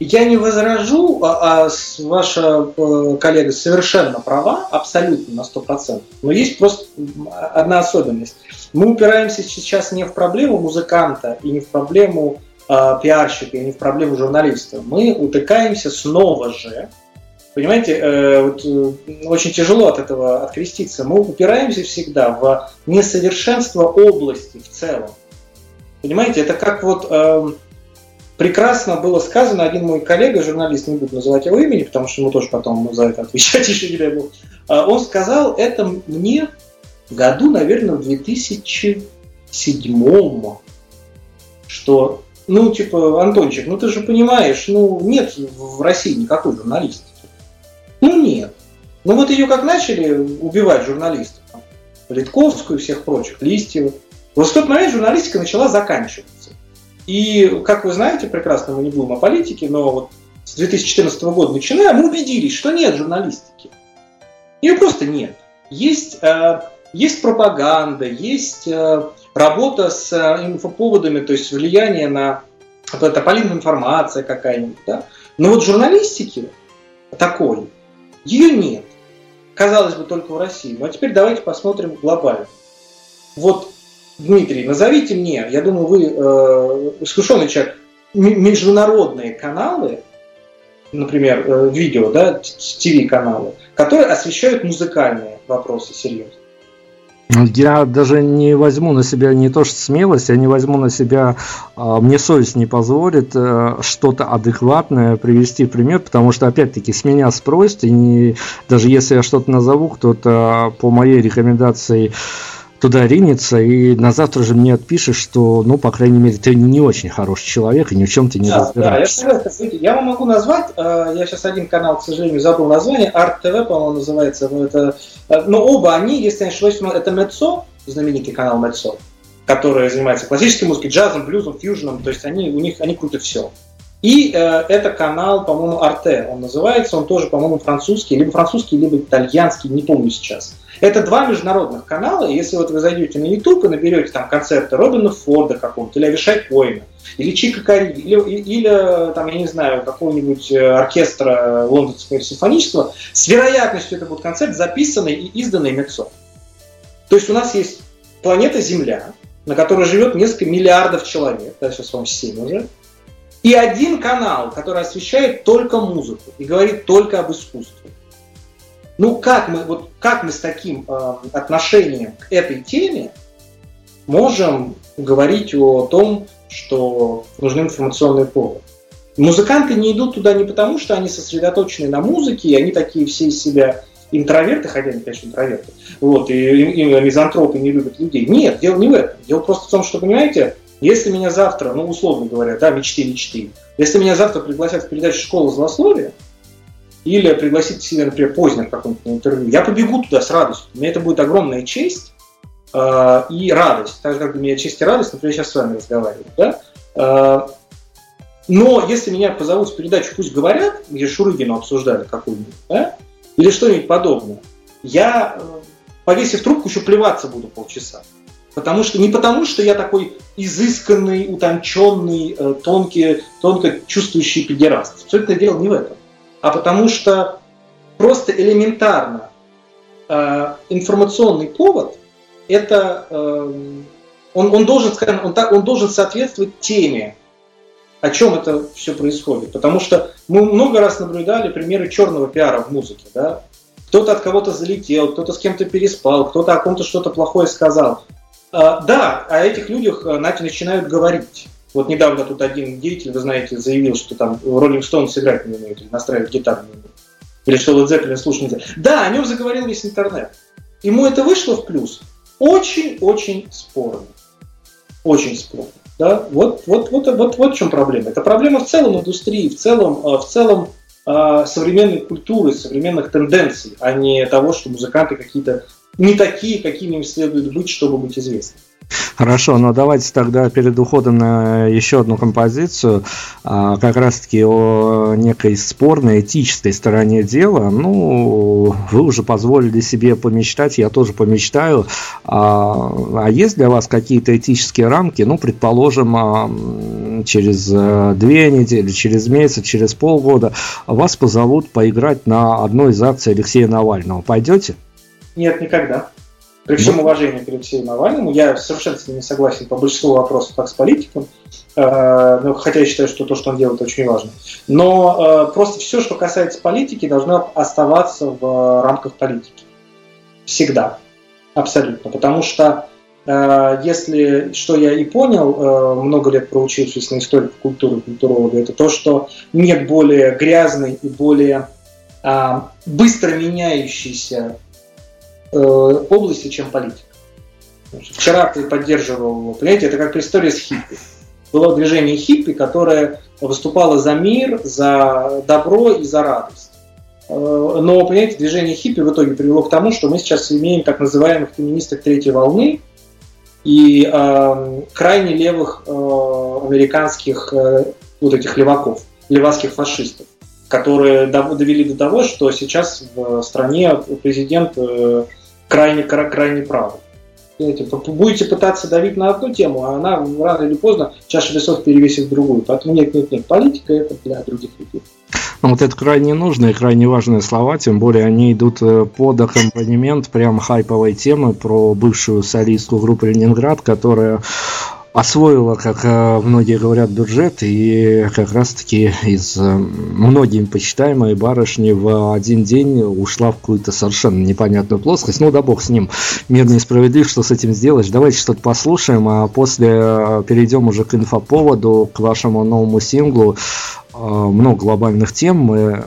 Я не возражу, а, а ваша э, коллега совершенно права, абсолютно на 100%. Но есть просто одна особенность. Мы упираемся сейчас не в проблему музыканта и не в проблему э, пиарщика, и не в проблему журналиста. Мы утыкаемся снова же Понимаете, э, вот, э, очень тяжело от этого откреститься. Мы упираемся всегда в несовершенство области в целом. Понимаете, это как вот э, прекрасно было сказано, один мой коллега, журналист, не буду называть его имени, потому что ему тоже потом за это отвечать еще не дай бог, он сказал это мне в году, наверное, в 2000 седьмом, что, ну, типа, Антончик, ну ты же понимаешь, ну, нет в России никакой журналистики. Ну, нет. Ну, вот ее как начали убивать журналистов, Литковскую и всех прочих, Листьева, вот в тот момент журналистика начала заканчиваться. И, как вы знаете прекрасно, мы не будем о политике, но вот с 2014 года начиная, мы убедились, что нет журналистики. Ее просто нет. Есть, э, есть пропаганда, есть э, работа с э, инфоповодами, то есть влияние на это полинная информация какая-нибудь. Да? Но вот журналистики такой, ее нет. Казалось бы, только в России. Ну а теперь давайте посмотрим глобально. Вот, Дмитрий, назовите мне, я думаю, вы э, искушенный человек, международные каналы, например, э, видео, да, ТВ-каналы, которые освещают музыкальные вопросы серьезно. Я даже не возьму на себя не то что смелость, я не возьму на себя, а, мне совесть не позволит э, что-то адекватное привести в пример, потому что опять-таки с меня спросят, и не, даже если я что-то назову, кто-то по моей рекомендации туда ринется, и на завтра же мне отпишешь, что, ну, по крайней мере, ты не очень хороший человек, и ни в чем ты не да, разбираешься. Да, я, я вам могу назвать, э, я сейчас один канал, к сожалению, забыл название, Art TV, по-моему, называется, но, это, э, но оба они, если не ошибаюсь, это Мецо, знаменитый канал Мецо, который занимается классической музыкой, джазом, блюзом, фьюженом, то есть они, у них, они крутят все. И э, это канал, по-моему, Арте, он называется, он тоже, по-моему, французский, либо французский, либо итальянский, не помню сейчас. Это два международных канала, и если вот вы зайдете на YouTube и наберете там концерты Робина Форда какого-то, или Авишай Коина, или Чика Кари, или, или, там, я не знаю, какого-нибудь э, оркестра лондонского симфонического, с вероятностью это будет концерт, записанный и изданный МЕЦО. То есть у нас есть планета Земля, на которой живет несколько миллиардов человек, да, сейчас вам 7 уже, и один канал, который освещает только музыку и говорит только об искусстве. Ну как мы, вот как мы с таким э, отношением к этой теме можем говорить о том, что нужны информационные поводы? Музыканты не идут туда не потому, что они сосредоточены на музыке, и они такие все из себя интроверты, хотя они, конечно, интроверты, вот, и, и, и мизантропы не любят людей. Нет, дело не в этом. Дело просто в том, что, понимаете, если меня завтра, ну, условно говоря, да, мечты, мечты, если меня завтра пригласят в передачу «Школа злословия», или пригласить себе, например, Познер в каком-то интервью, я побегу туда с радостью. Мне это будет огромная честь э, и радость. Так же, как для меня честь и радость, например, сейчас с вами разговариваю. Да? Э, но если меня позовут в передачу «Пусть говорят», где Шурыгину обсуждали какую-нибудь, да? или что-нибудь подобное, я, э, повесив трубку, еще плеваться буду полчаса. Потому что, не потому, что я такой изысканный, утонченный, э, тонкий, тонко чувствующий педераст. Абсолютно дело не в этом. А потому что просто элементарно э, информационный повод это э, он, он должен, скажем, он, он должен соответствовать теме, о чем это все происходит. Потому что мы много раз наблюдали примеры черного пиара в музыке. Да? Кто-то от кого-то залетел, кто-то с кем-то переспал, кто-то о ком-то что-то плохое сказал. А, да, о этих людях э, начинают говорить. Вот недавно тут один деятель, вы знаете, заявил, что там Роллинг Стоун сыграть не умеет, или настраивать гитару не умеет. Или что Led Zeppelin слушать нельзя. Да, о нем заговорил весь интернет. Ему это вышло в плюс. Очень-очень спорно. Очень спорно. Да? Вот, вот, вот, вот, вот в чем проблема. Это проблема в целом индустрии, в целом, э, в целом э, современной культуры, современных тенденций, а не того, что музыканты какие-то не такие, какими им следует быть, чтобы быть известными. Хорошо, но давайте тогда перед уходом на еще одну композицию, а, как раз-таки о некой спорной этической стороне дела. Ну, вы уже позволили себе помечтать, я тоже помечтаю. А, а есть для вас какие-то этические рамки? Ну, предположим, а, через э, две недели, через месяц, через полгода вас позовут поиграть на одной из акций Алексея Навального. Пойдете? Нет, никогда. При всем ну. уважении к Алексею Навальному, я совершенно с ним не согласен по большинству вопросов, как с политиком, э, ну, хотя я считаю, что то, что он делает, очень важно. Но э, просто все, что касается политики, должно оставаться в э, рамках политики. Всегда. Абсолютно. Потому что э, если, что я и понял, э, много лет проучившись на историю культуры культуролога, это то, что нет более грязной и более э, быстро меняющейся области, чем политика. Вчера ты поддерживал, понимаете, это как история с хиппи. Было движение хиппи, которое выступало за мир, за добро и за радость. Э, но, понимаете, движение хиппи в итоге привело к тому, что мы сейчас имеем так называемых феминисток третьей волны и э, крайне левых э, американских э, вот этих леваков, левацких фашистов, которые довели до того, что сейчас в стране президент э, крайне, крайне правый. Будете пытаться давить на одну тему, а она рано или поздно чаша весов перевесит в другую. Поэтому нет, нет, нет, политика это для других людей. Ну, вот это крайне нужные, крайне важные слова, тем более они идут э, под аккомпанемент прям хайповой темы про бывшую солистку группы «Ленинград», которая освоила, как э, многие говорят, бюджет и как раз-таки из э, многими почитаемой барышни в один день ушла в какую-то совершенно непонятную плоскость. Ну да бог с ним, мир несправедлив, что с этим сделаешь. Давайте что-то послушаем, а после перейдем уже к инфоповоду, к вашему новому синглу много глобальных тем. Мы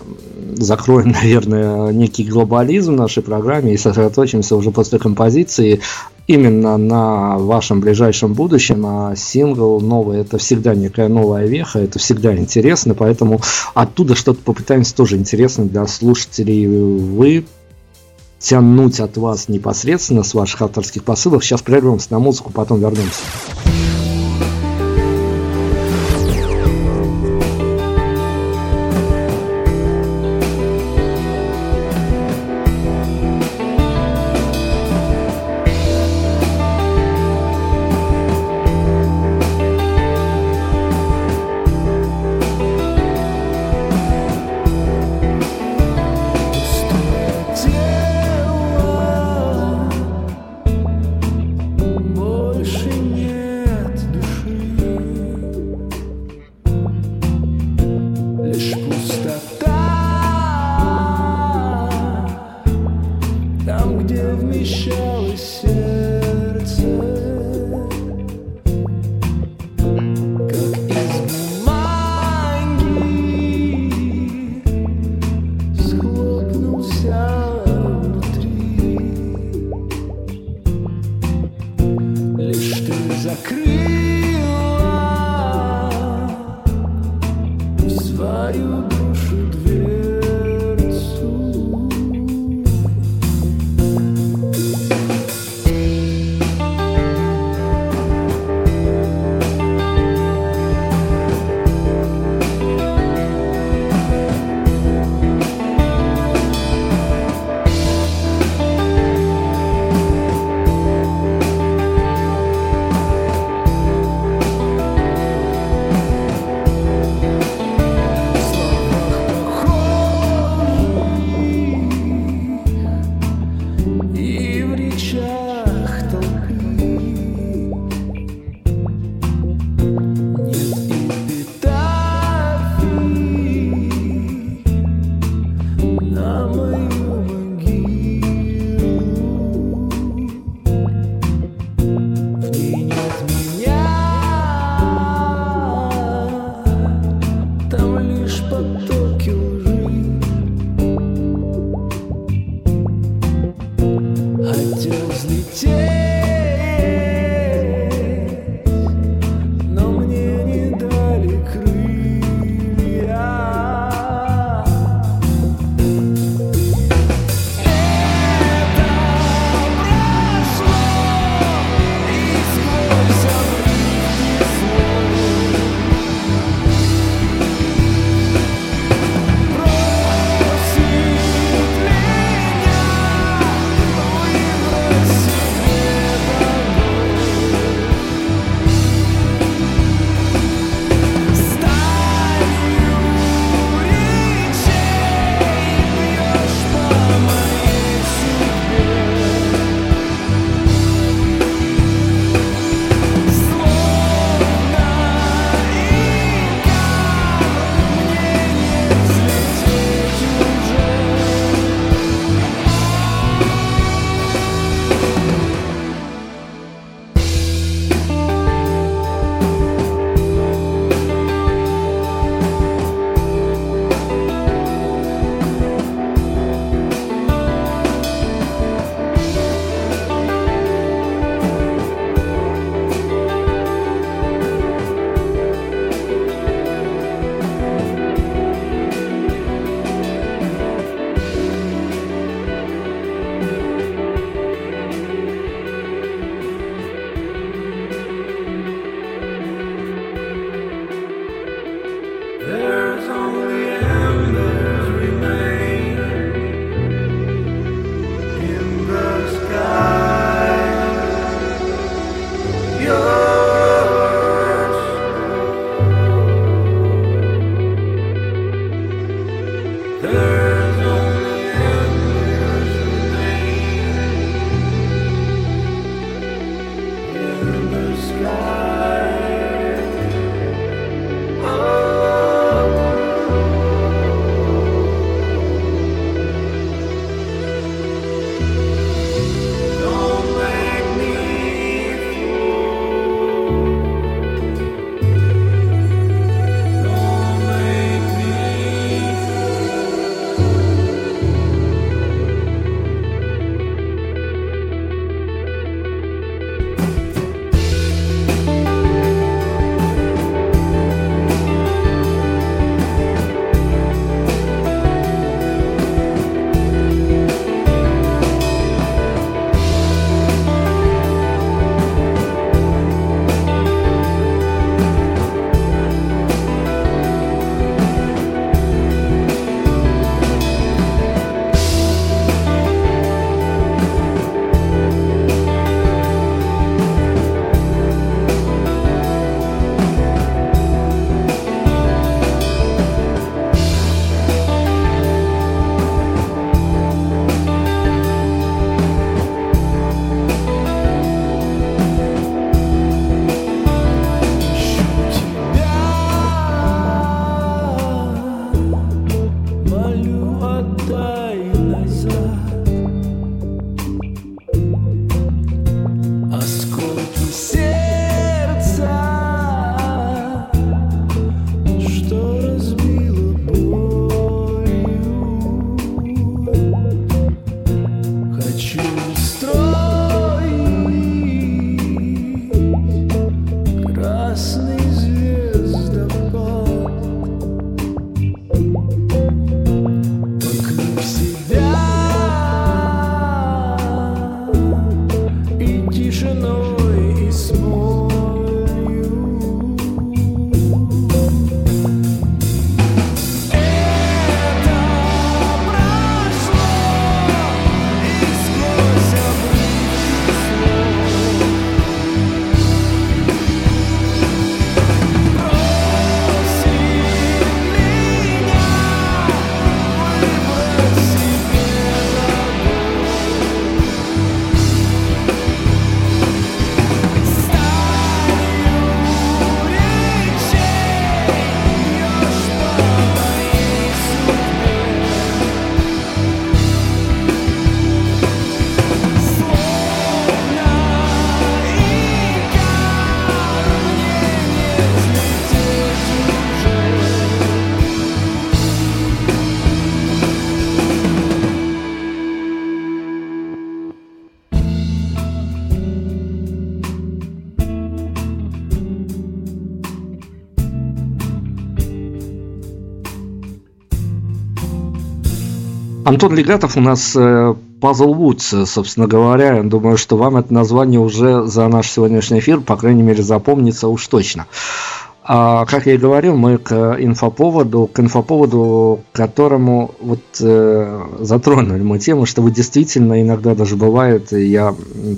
закроем, наверное, некий глобализм в нашей программе и сосредоточимся уже после композиции именно на вашем ближайшем будущем, а сингл новый это всегда некая новая веха, это всегда интересно, поэтому оттуда что-то попытаемся тоже интересно для слушателей вы тянуть от вас непосредственно с ваших авторских посылов. Сейчас прервемся на музыку, потом вернемся. Антон Легатов у нас Puzzle Woods, собственно говоря. Я думаю, что вам это название уже за наш сегодняшний эфир, по крайней мере, запомнится уж точно. А, как я и говорил, мы к инфоповоду, к инфоповоду, которому вот э, затронули мы тему, что вы действительно иногда даже бывает, я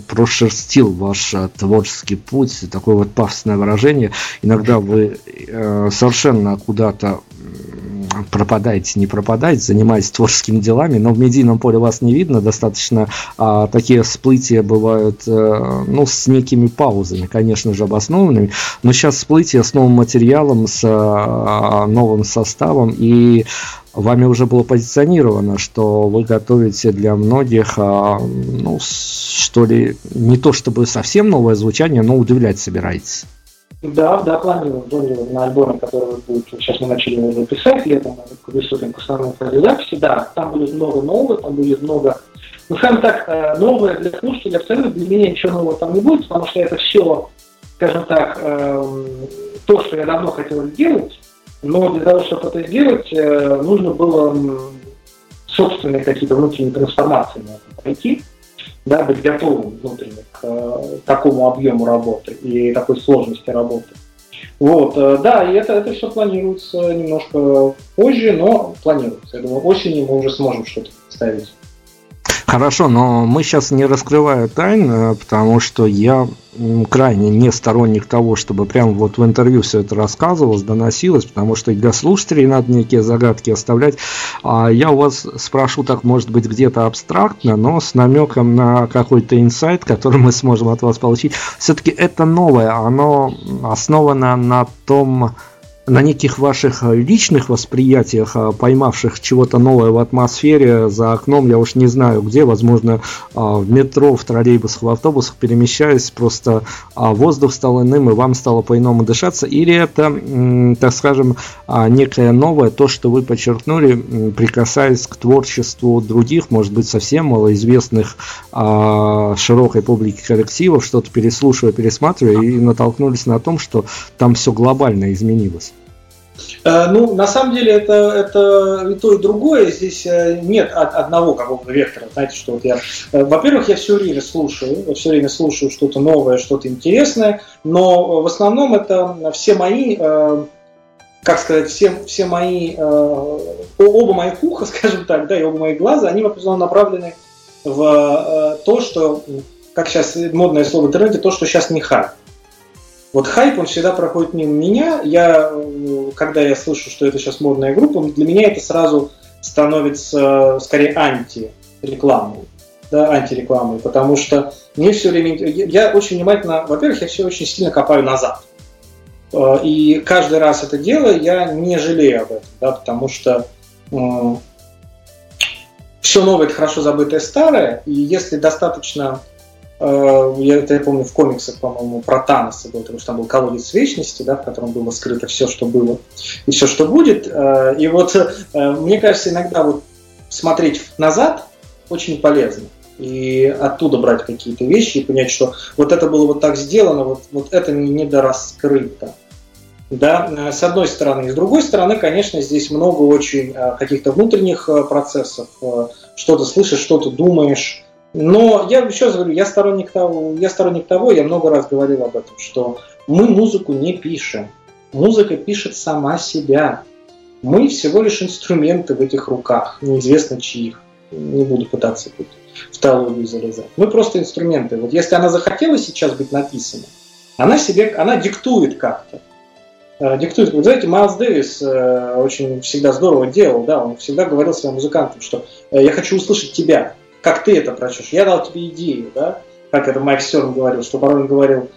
прошерстил ваш творческий путь, такое вот пафосное выражение, иногда вы э, совершенно куда-то пропадаете, не пропадаете, занимаетесь творческими делами, но в медийном поле вас не видно, достаточно а, такие всплытия бывают, а, ну, с некими паузами, конечно же, обоснованными, но сейчас всплытие с новым материалом, с а, новым составом, и вами уже было позиционировано, что вы готовите для многих, а, ну, что ли, не то чтобы совсем новое звучание, но удивлять собираетесь. Да, да, планирую, планирую на альбоме, который будет, сейчас мы начали его писать летом, приступим к основной фазе записи, да, там будет много нового, там будет много, ну, скажем так, э, новое для слушателей, абсолютно для меня ничего нового там не будет, потому что это все, скажем так, эм, то, что я давно хотел сделать, но для того, чтобы это сделать, э, нужно было собственные какие-то внутренние трансформации на да, быть готовым внутренне э, такому объему работы и такой сложности работы. Вот, э, да, и это, это все планируется немножко позже, но планируется. Я думаю, осенью мы уже сможем что-то представить. Хорошо, но мы сейчас не раскрываем тайн, э, потому что я крайне не сторонник того, чтобы прям вот в интервью все это рассказывалось, доносилось, потому что для слушателей надо некие загадки оставлять. А я у вас спрошу так, может быть, где-то абстрактно, но с намеком на какой-то инсайт, который мы сможем от вас получить. Все-таки это новое, оно основано на том, на неких ваших э, личных восприятиях, э, поймавших чего-то новое в атмосфере за окном, я уж не знаю где, возможно, э, в метро, в троллейбусах, в автобусах перемещаясь, просто воздух стал иным, и вам стало по-иному дышаться, или это, так скажем, некое новое, то, что вы подчеркнули, прикасаясь к творчеству других, может быть, совсем малоизвестных широкой публике коллективов, что-то переслушивая, пересматривая, и натолкнулись на том, что там все глобально изменилось. Э, ну, на самом деле это, это и то, и другое. Здесь э, нет одного какого-то вектора. Знаете, что вот я... Э, во-первых, я все время слушаю, все время слушаю что-то новое, что-то интересное, но в основном это все мои как сказать, все, все мои, оба моих уха, скажем так, да, и оба моих глаза, они основном направлены в то, что, как сейчас модное слово в интернете, то, что сейчас не хайп. Вот хайп, он всегда проходит мимо меня. Я, э, когда я слышу, что это сейчас модная группа, для меня это сразу становится скорее анти-рекламой. Да, антирекламой, потому что мне все время... Я очень внимательно... Во-первых, я все очень сильно копаю назад. Э, и каждый раз это делаю, я не жалею об этом, да, потому что все новое – это хорошо забытое старое, и если достаточно Э, я это я помню в комиксах, по-моему, про Таноса потому что там был колодец вечности, да, в котором было скрыто все, что было и все, что будет. Э, и вот э, мне кажется, иногда вот смотреть назад очень полезно. И оттуда брать какие-то вещи и понять, что вот это было вот так сделано, вот, вот это не недораскрыто. Да, с одной стороны. И с другой стороны, конечно, здесь много очень каких-то внутренних процессов. Что-то слышишь, что-то думаешь, но я еще раз говорю, я сторонник того, я сторонник того, я много раз говорил об этом, что мы музыку не пишем. Музыка пишет сама себя. Мы всего лишь инструменты в этих руках, неизвестно чьих. Не буду пытаться тут в теологию залезать. Мы просто инструменты. Вот если она захотела сейчас быть написана, она себе, она диктует как-то. Э, диктует. Вы знаете, Майлз Дэвис э, очень всегда здорово делал, да, он всегда говорил своим музыкантам, что э, я хочу услышать тебя как ты это прочешь. Я дал тебе идею, да? Как это Майк Стерн говорил, что порой он говорил,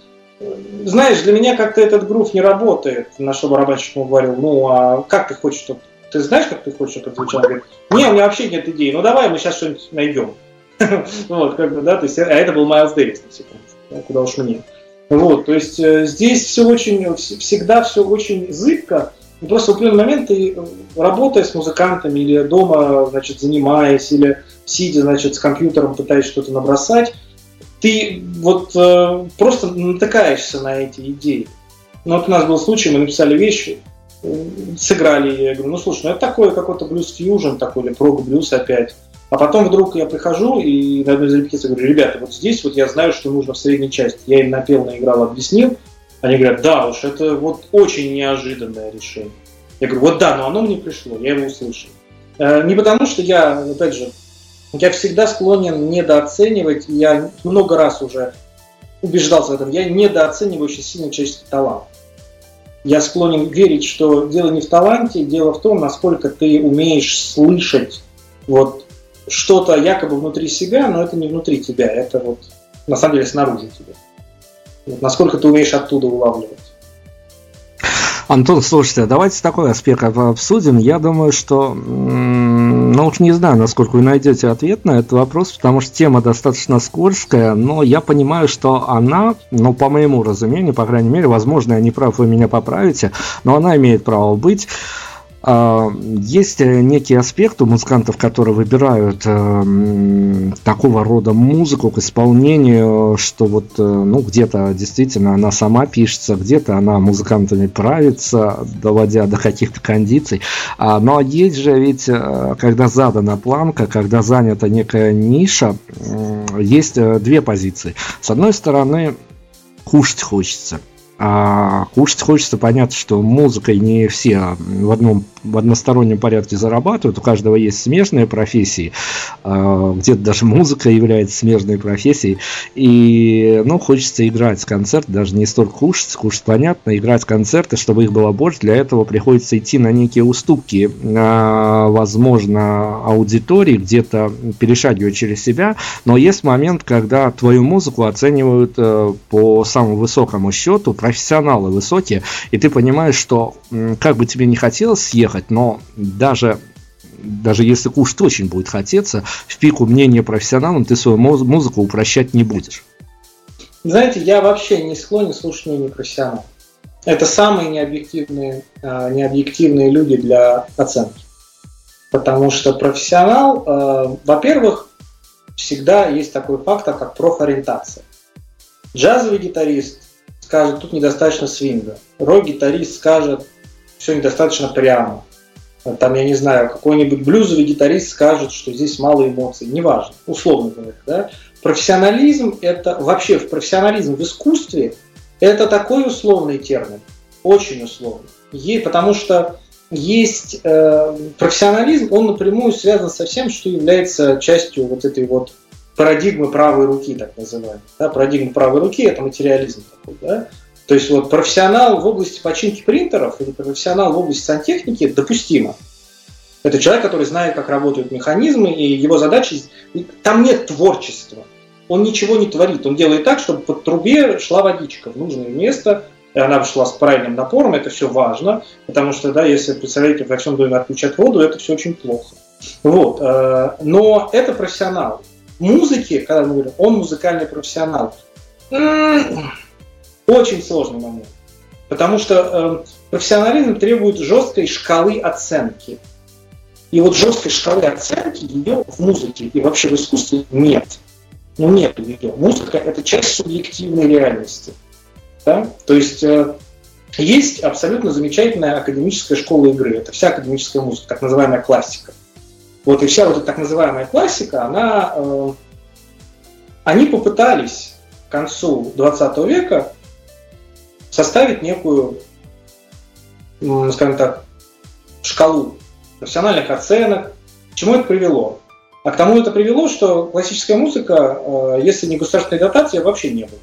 знаешь, для меня как-то этот грув не работает, на что барабанщик ему говорил, ну, а как ты хочешь, чтобы... Ты знаешь, как ты хочешь, чтобы это звучало? Говорит, не, у меня вообще нет идеи, ну давай мы сейчас что-нибудь найдем. Вот, как бы, да, то есть, а это был Майлз Дэвис, на секунду, куда уж мне. Вот, то есть э, здесь все очень, всегда все очень зыбко, и просто в определенный момент ты, э, работая с музыкантами или дома, значит, занимаясь, или сидя, значит, с компьютером пытаясь что-то набросать, ты вот э, просто натыкаешься на эти идеи. Ну, вот у нас был случай, мы написали вещи, сыграли, я говорю, ну слушай, ну это такое какой-то блюз-фьюжн такой, или прог-блюз опять. А потом вдруг я прихожу и на одной из репетиций говорю, ребята, вот здесь вот я знаю, что нужно в средней части. Я им напел, наиграл, объяснил. Они говорят, да уж, это вот очень неожиданное решение. Я говорю, вот да, но оно мне пришло, я его услышал. Э, не потому, что я, опять же, я всегда склонен недооценивать, я много раз уже убеждался в этом, я недооцениваю очень сильно человеческий талант. Я склонен верить, что дело не в таланте, дело в том, насколько ты умеешь слышать вот что-то якобы внутри себя, но это не внутри тебя, это вот на самом деле снаружи тебя. Насколько ты умеешь оттуда улавливать. Антон, слушайте, давайте такой аспект обсудим. Я думаю, что, ну уж не знаю, насколько вы найдете ответ на этот вопрос, потому что тема достаточно скользкая, но я понимаю, что она, ну по моему разумению, по крайней мере, возможно, я не прав, вы меня поправите, но она имеет право быть есть э, некий аспект у музыкантов, которые выбирают э, такого рода музыку к исполнению, что вот, э, ну, где-то действительно она сама пишется, где-то она музыкантами правится, доводя до каких-то кондиций. А, но есть же ведь, когда задана планка, когда занята некая ниша, есть две позиции. С одной стороны, кушать хочется – а кушать хочется, понятно, что музыкой не все в одном в одностороннем порядке зарабатывают, у каждого есть смежные профессии, а, где-то даже музыка является смежной профессией, и, ну, хочется играть концерт, даже не столько кушать, кушать понятно, играть концерты, чтобы их было больше, для этого приходится идти на некие уступки, возможно, аудитории, где-то перешагивать через себя, но есть момент, когда твою музыку оценивают э, по самому высокому счету, профессионалы высокие, и ты понимаешь, что как бы тебе не хотелось съехать, но даже даже если кушать очень будет хотеться, в пику мнения профессионалам ты свою музыку упрощать не будешь. Знаете, я вообще не склонен слушать мнение профессионалов. Это самые необъективные, а, необъективные люди для оценки. Потому что профессионал, а, во-первых, всегда есть такой фактор, как профориентация. Джазовый гитарист скажет, тут недостаточно свинга. Рок-гитарист скажет, все недостаточно прямо. Там, я не знаю, какой-нибудь блюзовый гитарист скажет, что здесь мало эмоций. Неважно, условно говоря. Да? Профессионализм – это вообще в профессионализм в искусстве – это такой условный термин, очень условный. Ей, потому что есть э, профессионализм, он напрямую связан со всем, что является частью вот этой вот парадигмы правой руки, так называемой. Да, парадигма правой руки – это материализм такой. Да? То есть вот профессионал в области починки принтеров или профессионал в области сантехники допустимо. Это человек, который знает, как работают механизмы, и его задача... Там нет творчества. Он ничего не творит. Он делает так, чтобы под трубе шла водичка в нужное место, и она шла с правильным напором. Это все важно, потому что, да, если, представляете, во всем доме отключать воду, это все очень плохо. Вот. Э, но это профессионал музыки, когда мы говорим, он музыкальный профессионал, очень сложный момент. Потому что э, профессионализм требует жесткой шкалы оценки. И вот жесткой шкалы оценки ее в музыке и вообще в искусстве нет. Ну нет ее. Музыка это часть субъективной реальности. Да? То есть э, есть абсолютно замечательная академическая школа игры. Это вся академическая музыка, так называемая классика. Вот и вся вот эта так называемая классика, она, э, они попытались к концу 20 века составить некую, скажем так, шкалу профессиональных оценок. К чему это привело? А к тому это привело, что классическая музыка, э, если не государственной дотации, вообще не было.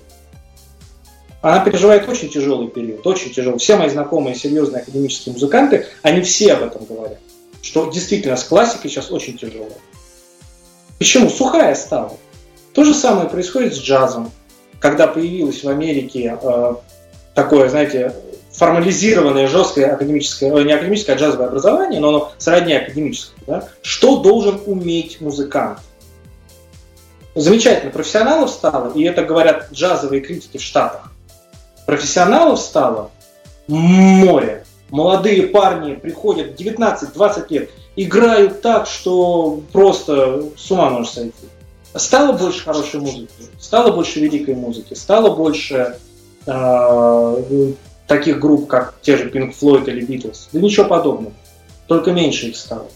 Она переживает очень тяжелый период, очень тяжелый. Все мои знакомые серьезные академические музыканты, они все об этом говорят что действительно с классикой сейчас очень тяжело. Почему? Сухая стала. То же самое происходит с джазом. Когда появилось в Америке э, такое, знаете, формализированное, жесткое академическое, не академическое, а джазовое образование, но оно сродни академическому. Да? Что должен уметь музыкант? Замечательно, профессионалов стало, и это говорят джазовые критики в Штатах, профессионалов стало море молодые парни приходят 19-20 лет, играют так, что просто с ума можешь сойти. Стало больше хорошей музыки, стало больше великой музыки, стало больше э, таких групп, как те же Pink Floyd или Beatles. Да ничего подобного. Только меньше их стало.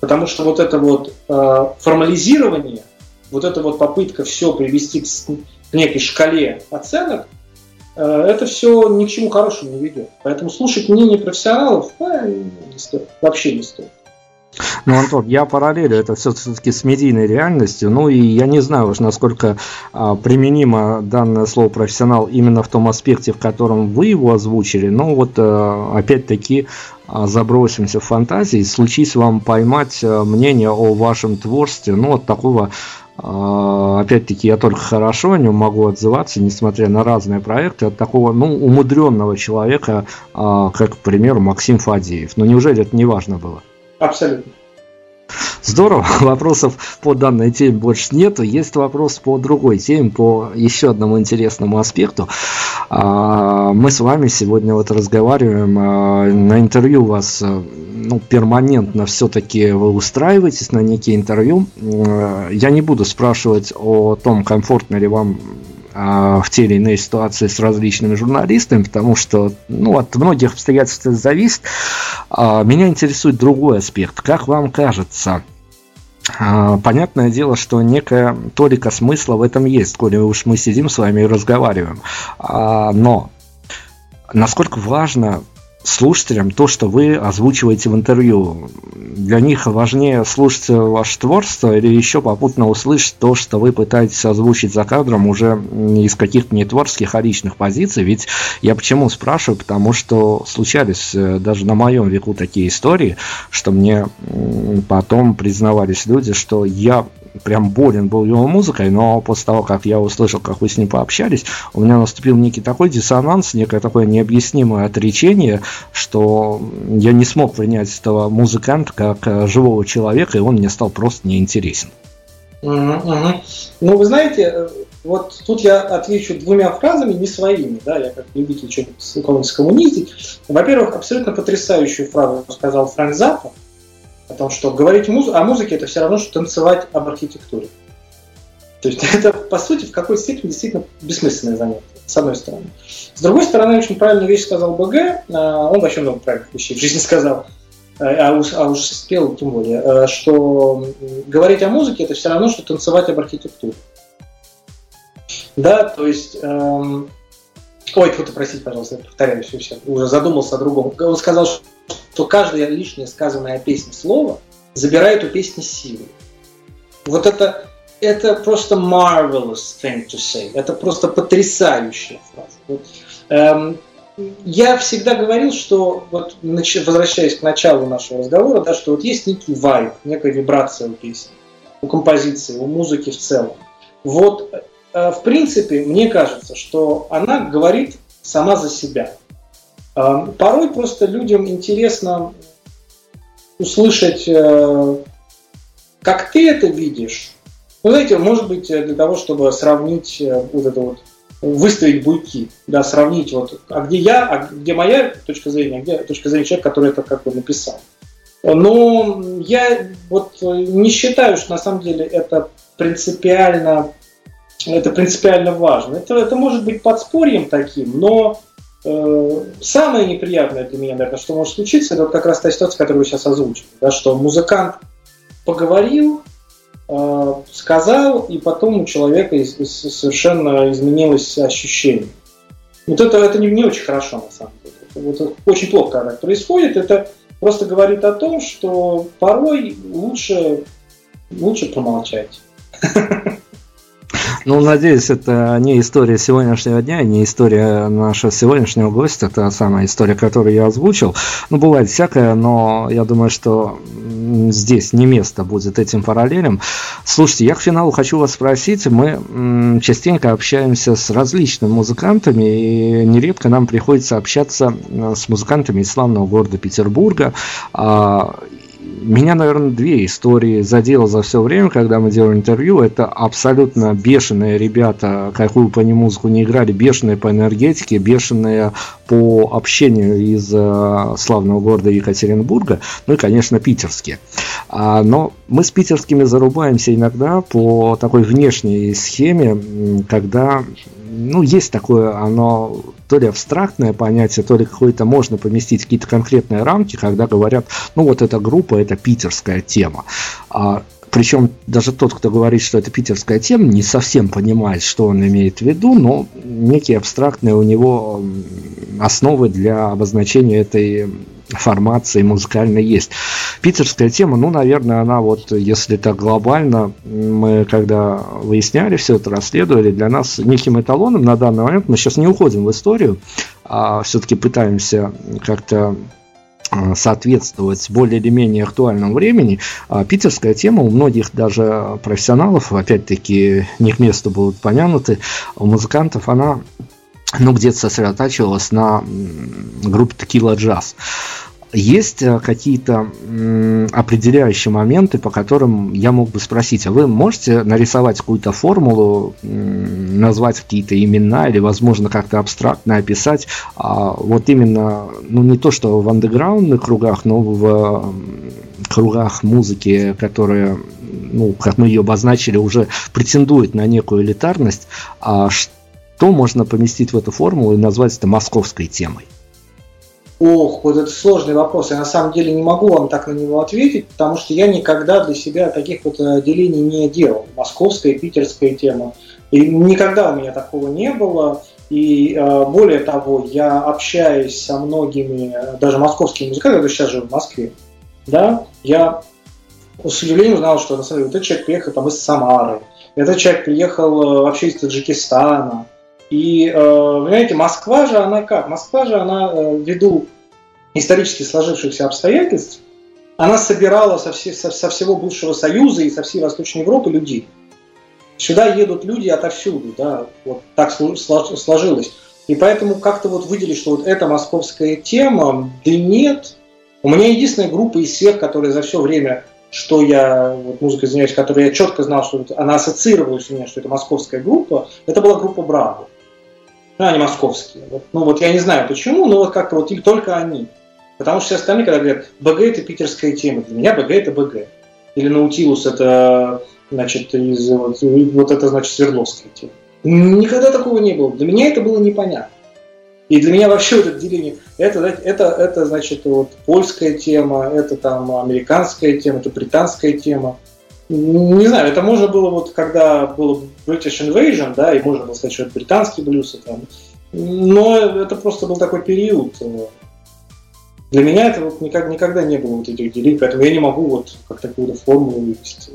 Потому что вот это вот э, формализирование, вот эта вот попытка все привести к, к некой шкале оценок, э, это все ни к чему хорошему не ведет. Поэтому слушать мнение профессионалов э, не стоит, вообще не стоит. Ну, Антон, я параллелю это все-таки с медийной реальностью. Ну и я не знаю уж, насколько а, применимо данное слово профессионал именно в том аспекте, в котором вы его озвучили. Но вот а, опять-таки а, забросимся в фантазии. Случись вам поймать а, мнение о вашем творчестве, ну вот такого а, Опять-таки, я только хорошо о нем могу отзываться, несмотря на разные проекты, от такого ну, умудренного человека, как, к примеру, Максим Фадеев. Но неужели это не важно было? Абсолютно. Здорово, вопросов по данной теме больше нету. Есть вопрос по другой теме, по еще одному интересному аспекту. А, мы с вами сегодня вот разговариваем, а, на интервью вас а, ну, перманентно все-таки вы устраиваетесь на некие интервью. Я не буду спрашивать о том, комфортно ли вам в те или иные ситуации с различными журналистами, потому что ну, от многих обстоятельств это зависит. А, меня интересует другой аспект. Как вам кажется, а, Понятное дело, что некая толика смысла в этом есть, коли уж мы сидим с вами и разговариваем. Но насколько важно слушателям то, что вы озвучиваете в интервью. Для них важнее слушать ваше творчество или еще попутно услышать то, что вы пытаетесь озвучить за кадром уже из каких-то не творческих, а личных позиций. Ведь я почему спрашиваю? Потому что случались э, даже на моем веку такие истории, что мне потом признавались люди, что я прям болен был его музыкой, но после того, как я услышал, как вы с ним пообщались, у меня наступил некий такой диссонанс, некое такое необъяснимое отречение, что я не смог принять этого музыканта как э, живого человека, и он мне стал просто неинтересен. Ну, вы знаете, э, вот тут я отвечу двумя фразами, не своими, да, я как любитель что-нибудь скоммуниздить. Во-первых, абсолютно потрясающую фразу сказал Фрэнк Заппа, о том, что говорить муз... о музыке это все равно, что танцевать об архитектуре. То есть это, по сути, в какой-то степени действительно бессмысленное занятие, с одной стороны. С другой стороны, очень правильную вещь сказал БГ, а, он вообще много правильных вещей в жизни сказал, а, а уж, а уж спел тем более, а, что говорить о музыке это все равно, что танцевать об архитектуре. Да, то есть... Эм... Ой, кто-то, простите, пожалуйста, я повторяюсь, все, уже задумался о другом. Он сказал, что то каждое лишнее сказанное о песне слово забирает у песни силу. Вот это, это просто marvelous thing to say. Это просто потрясающая фраза. Вот, эм, я всегда говорил, что, вот, возвращаясь к началу нашего разговора, да, что вот есть некий вайб, некая вибрация у песни, у композиции, у музыки в целом. Вот, в принципе, мне кажется, что она говорит сама за себя. Порой просто людям интересно услышать, э, как ты это видишь. Ну, знаете, может быть, для того, чтобы сравнить э, вот это вот, выставить буйки, да, сравнить вот, а где я, а где моя точка зрения, а где точка зрения человека, который это как бы написал. Но я вот не считаю, что на самом деле это принципиально, это принципиально важно. Это, это может быть подспорьем таким, но Э, самое неприятное для меня, наверное, что может случиться, это вот как раз та ситуация, которую вы сейчас озвучили, да, что музыкант поговорил, э, сказал, и потом у человека совершенно изменилось ощущение. Вот это, это не, не очень хорошо, на самом деле. Это, вот, очень плохо, когда это происходит. Это просто говорит о том, что порой лучше, лучше промолчать. Ну, надеюсь, это не история сегодняшнего дня, не история нашего сегодняшнего гостя, это самая история, которую я озвучил. Ну, бывает всякое, но я думаю, что здесь не место будет этим параллелям. Слушайте, я к финалу хочу вас спросить. Мы частенько общаемся с различными музыкантами, и нередко нам приходится общаться э, с музыкантами из славного города Петербурга. Меня, наверное, две истории задело за все время, когда мы делали интервью. Это абсолютно бешеные ребята, какую бы они музыку не играли, бешеные по энергетике, бешеные по общению из э, славного города Екатеринбурга, ну и, конечно, питерские. А, но мы с питерскими зарубаемся иногда по такой внешней схеме, когда ну, есть такое, оно то ли абстрактное понятие, то ли какое-то можно поместить какие-то конкретные рамки, когда говорят, ну, вот эта группа, это питерская тема. А причем даже тот, кто говорит, что это питерская тема, не совсем понимает, что он имеет в виду, но некие абстрактные у него основы для обозначения этой формации музыкальной есть. Питерская тема, ну, наверное, она вот, если так глобально, мы когда выясняли все это, расследовали, для нас неким эталоном на данный момент, мы сейчас не уходим в историю, а все-таки пытаемся как-то Э, соответствовать более или менее актуальному времени. А питерская тема у многих даже профессионалов, опять-таки не к месту будут помянуты, у музыкантов она ну, где-то сосредотачивалась на группе Tequila Jazz. Есть э, какие-то определяющие моменты, по которым я мог бы спросить, а вы можете нарисовать какую-то формулу, назвать какие-то имена или, возможно, как-то абстрактно описать, а вот именно, ну не то, что в андеграундных кругах, но в кругах музыки, которые, ну, как мы ее обозначили, уже претендует на некую элитарность, а что можно поместить в эту формулу и назвать это московской темой? Ох, вот это сложный вопрос. Я на самом деле не могу вам так на него ответить, потому что я никогда для себя таких вот э, делений не делал. Московская и питерская тема. И никогда у меня такого не было. И э, более того, я общаюсь со многими, даже московскими музыкантами, которые сейчас живут в Москве, да, я с удивлением узнал, что на самом деле вот этот человек приехал там из Самары, этот человек приехал э, вообще из Таджикистана, и, э, вы знаете, Москва же, она как? Москва же, она э, ввиду исторически сложившихся обстоятельств, она собирала со, все, со, со всего бывшего Союза и со всей Восточной Европы людей. Сюда едут люди отовсюду, да, вот так сложилось. И поэтому как-то вот выделить, что вот эта московская тема, да нет. У меня единственная группа из всех, которые за все время, что я, вот музыка, извиняюсь, которую я четко знал, что она ассоциировалась у меня, что это московская группа, это была группа Браво ну, они московские. Вот, ну вот я не знаю почему, но вот как-то вот только они. Потому что все остальные, когда говорят, БГ это питерская тема, для меня БГ это БГ. Или Наутилус это, значит, из, вот, вот это, значит, Свердловская тема. Никогда такого не было. Для меня это было непонятно. И для меня вообще вот это деление, это, это, это, значит, вот польская тема, это там американская тема, это британская тема. Не знаю, это можно было вот, когда был British Invasion, да, и можно было сказать, что это британский блюз, там. но это просто был такой период. Для меня это вот никак, никогда не было вот этих делений, поэтому я не могу вот как такую формулу вывести.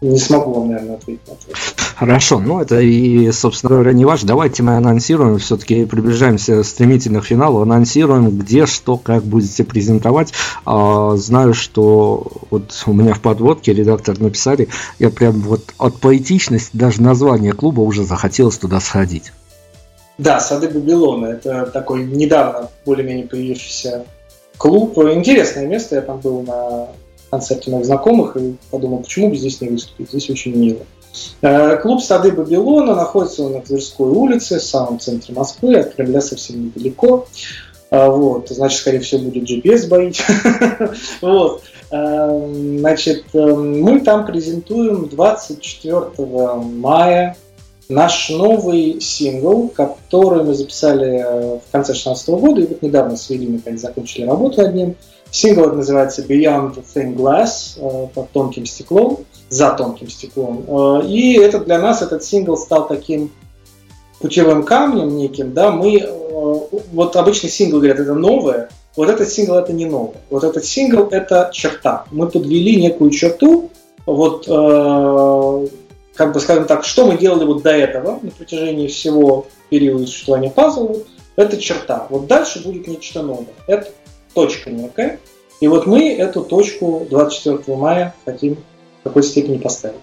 Не смогу вам, наверное, ответить на это. Хорошо, ну это и, собственно говоря, не важно. Давайте мы анонсируем, все-таки приближаемся стремительно к финалу, анонсируем, где, что, как будете презентовать. А, знаю, что вот у меня в подводке редактор написали, я прям вот от поэтичности даже название клуба уже захотелось туда сходить. Да, Сады Бабилона. Это такой недавно более-менее появившийся клуб. Интересное место. Я там был на концерте моих знакомых и подумал, почему бы здесь не выступить. Здесь очень мило. Э, клуб «Сады Бабилона» находится на Тверской улице, в самом центре Москвы, от Кремля совсем недалеко. Э, вот, значит, скорее всего, будет GPS боить. вот. Э, значит, мы там презентуем 24 мая наш новый сингл, который мы записали в конце 2016 года, и вот недавно с Велиной наконец закончили работу над ним. Сингл называется Beyond Thin Glass, под тонким стеклом за тонким стеклом. Э, и это для нас, этот сингл стал таким путевым камнем неким, да, мы, э, вот обычный сингл говорят, это новое, вот этот сингл это не новое. Вот этот сингл это черта. Мы подвели некую черту, вот, э, как бы скажем так, что мы делали вот до этого на протяжении всего периода существования пазла, это черта. Вот дальше будет нечто новое. Это точка некая. И вот мы эту точку 24 мая хотим какой-то степени поставить.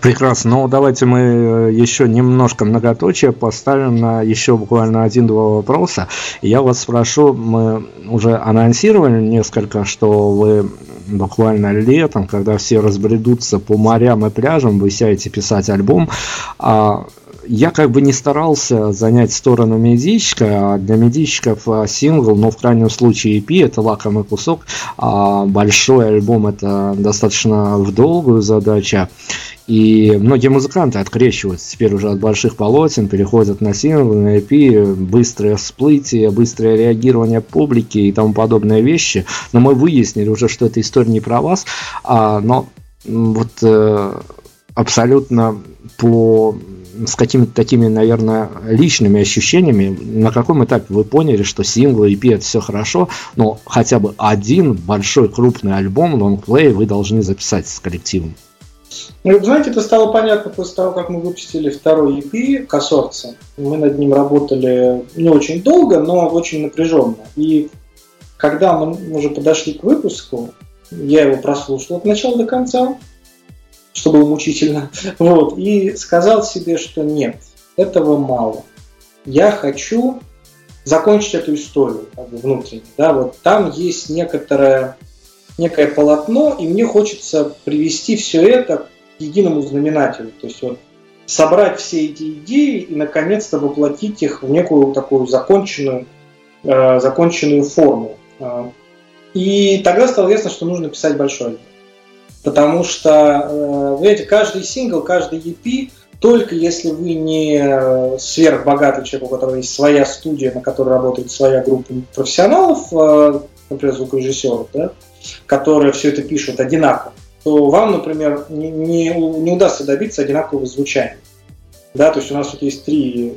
Прекрасно. Ну, давайте мы э, еще немножко многоточие поставим на еще буквально один-два вопроса. Я вас спрошу, мы уже анонсировали несколько, что вы буквально летом, когда все разбредутся по морям и пляжам, вы сядете писать альбом. А я как бы не старался занять сторону медийщика, а для медийщиков а, сингл, но в крайнем случае EP это лакомый кусок, а большой альбом это достаточно в долгую задача. И многие музыканты открещиваются теперь уже от больших полотен, переходят на синглы, на EP, быстрое всплытие, быстрое реагирование публики и тому подобные вещи. Но мы выяснили уже, что эта история не про вас, а, но вот э, абсолютно по с какими-то такими, наверное, личными ощущениями, на каком этапе вы поняли, что синглы, EP это все хорошо, но хотя бы один большой крупный альбом, лонгплей вы должны записать с коллективом? Ну, знаете, это стало понятно после того, как мы выпустили второй EP «Консорция». Мы над ним работали не очень долго, но очень напряженно. И когда мы уже подошли к выпуску, я его прослушал от начала до конца, что было мучительно, вот, и сказал себе, что нет, этого мало. Я хочу закончить эту историю как бы, внутренне. Да, вот там есть некоторое, некое полотно, и мне хочется привести все это к единому знаменателю. То есть вот, собрать все эти идеи и наконец-то воплотить их в некую такую законченную, э, законченную форму. Э, и тогда стало ясно, что нужно писать большой альбом. Потому что, э, знаете, каждый сингл, каждый EP, только если вы не сверхбогатый человек, у которого есть своя студия, на которой работает своя группа профессионалов, э, например, звукорежиссеров, да, которые все это пишут одинаково, то вам, например, не, не, не удастся добиться одинакового звучания. Да, то есть у нас тут есть три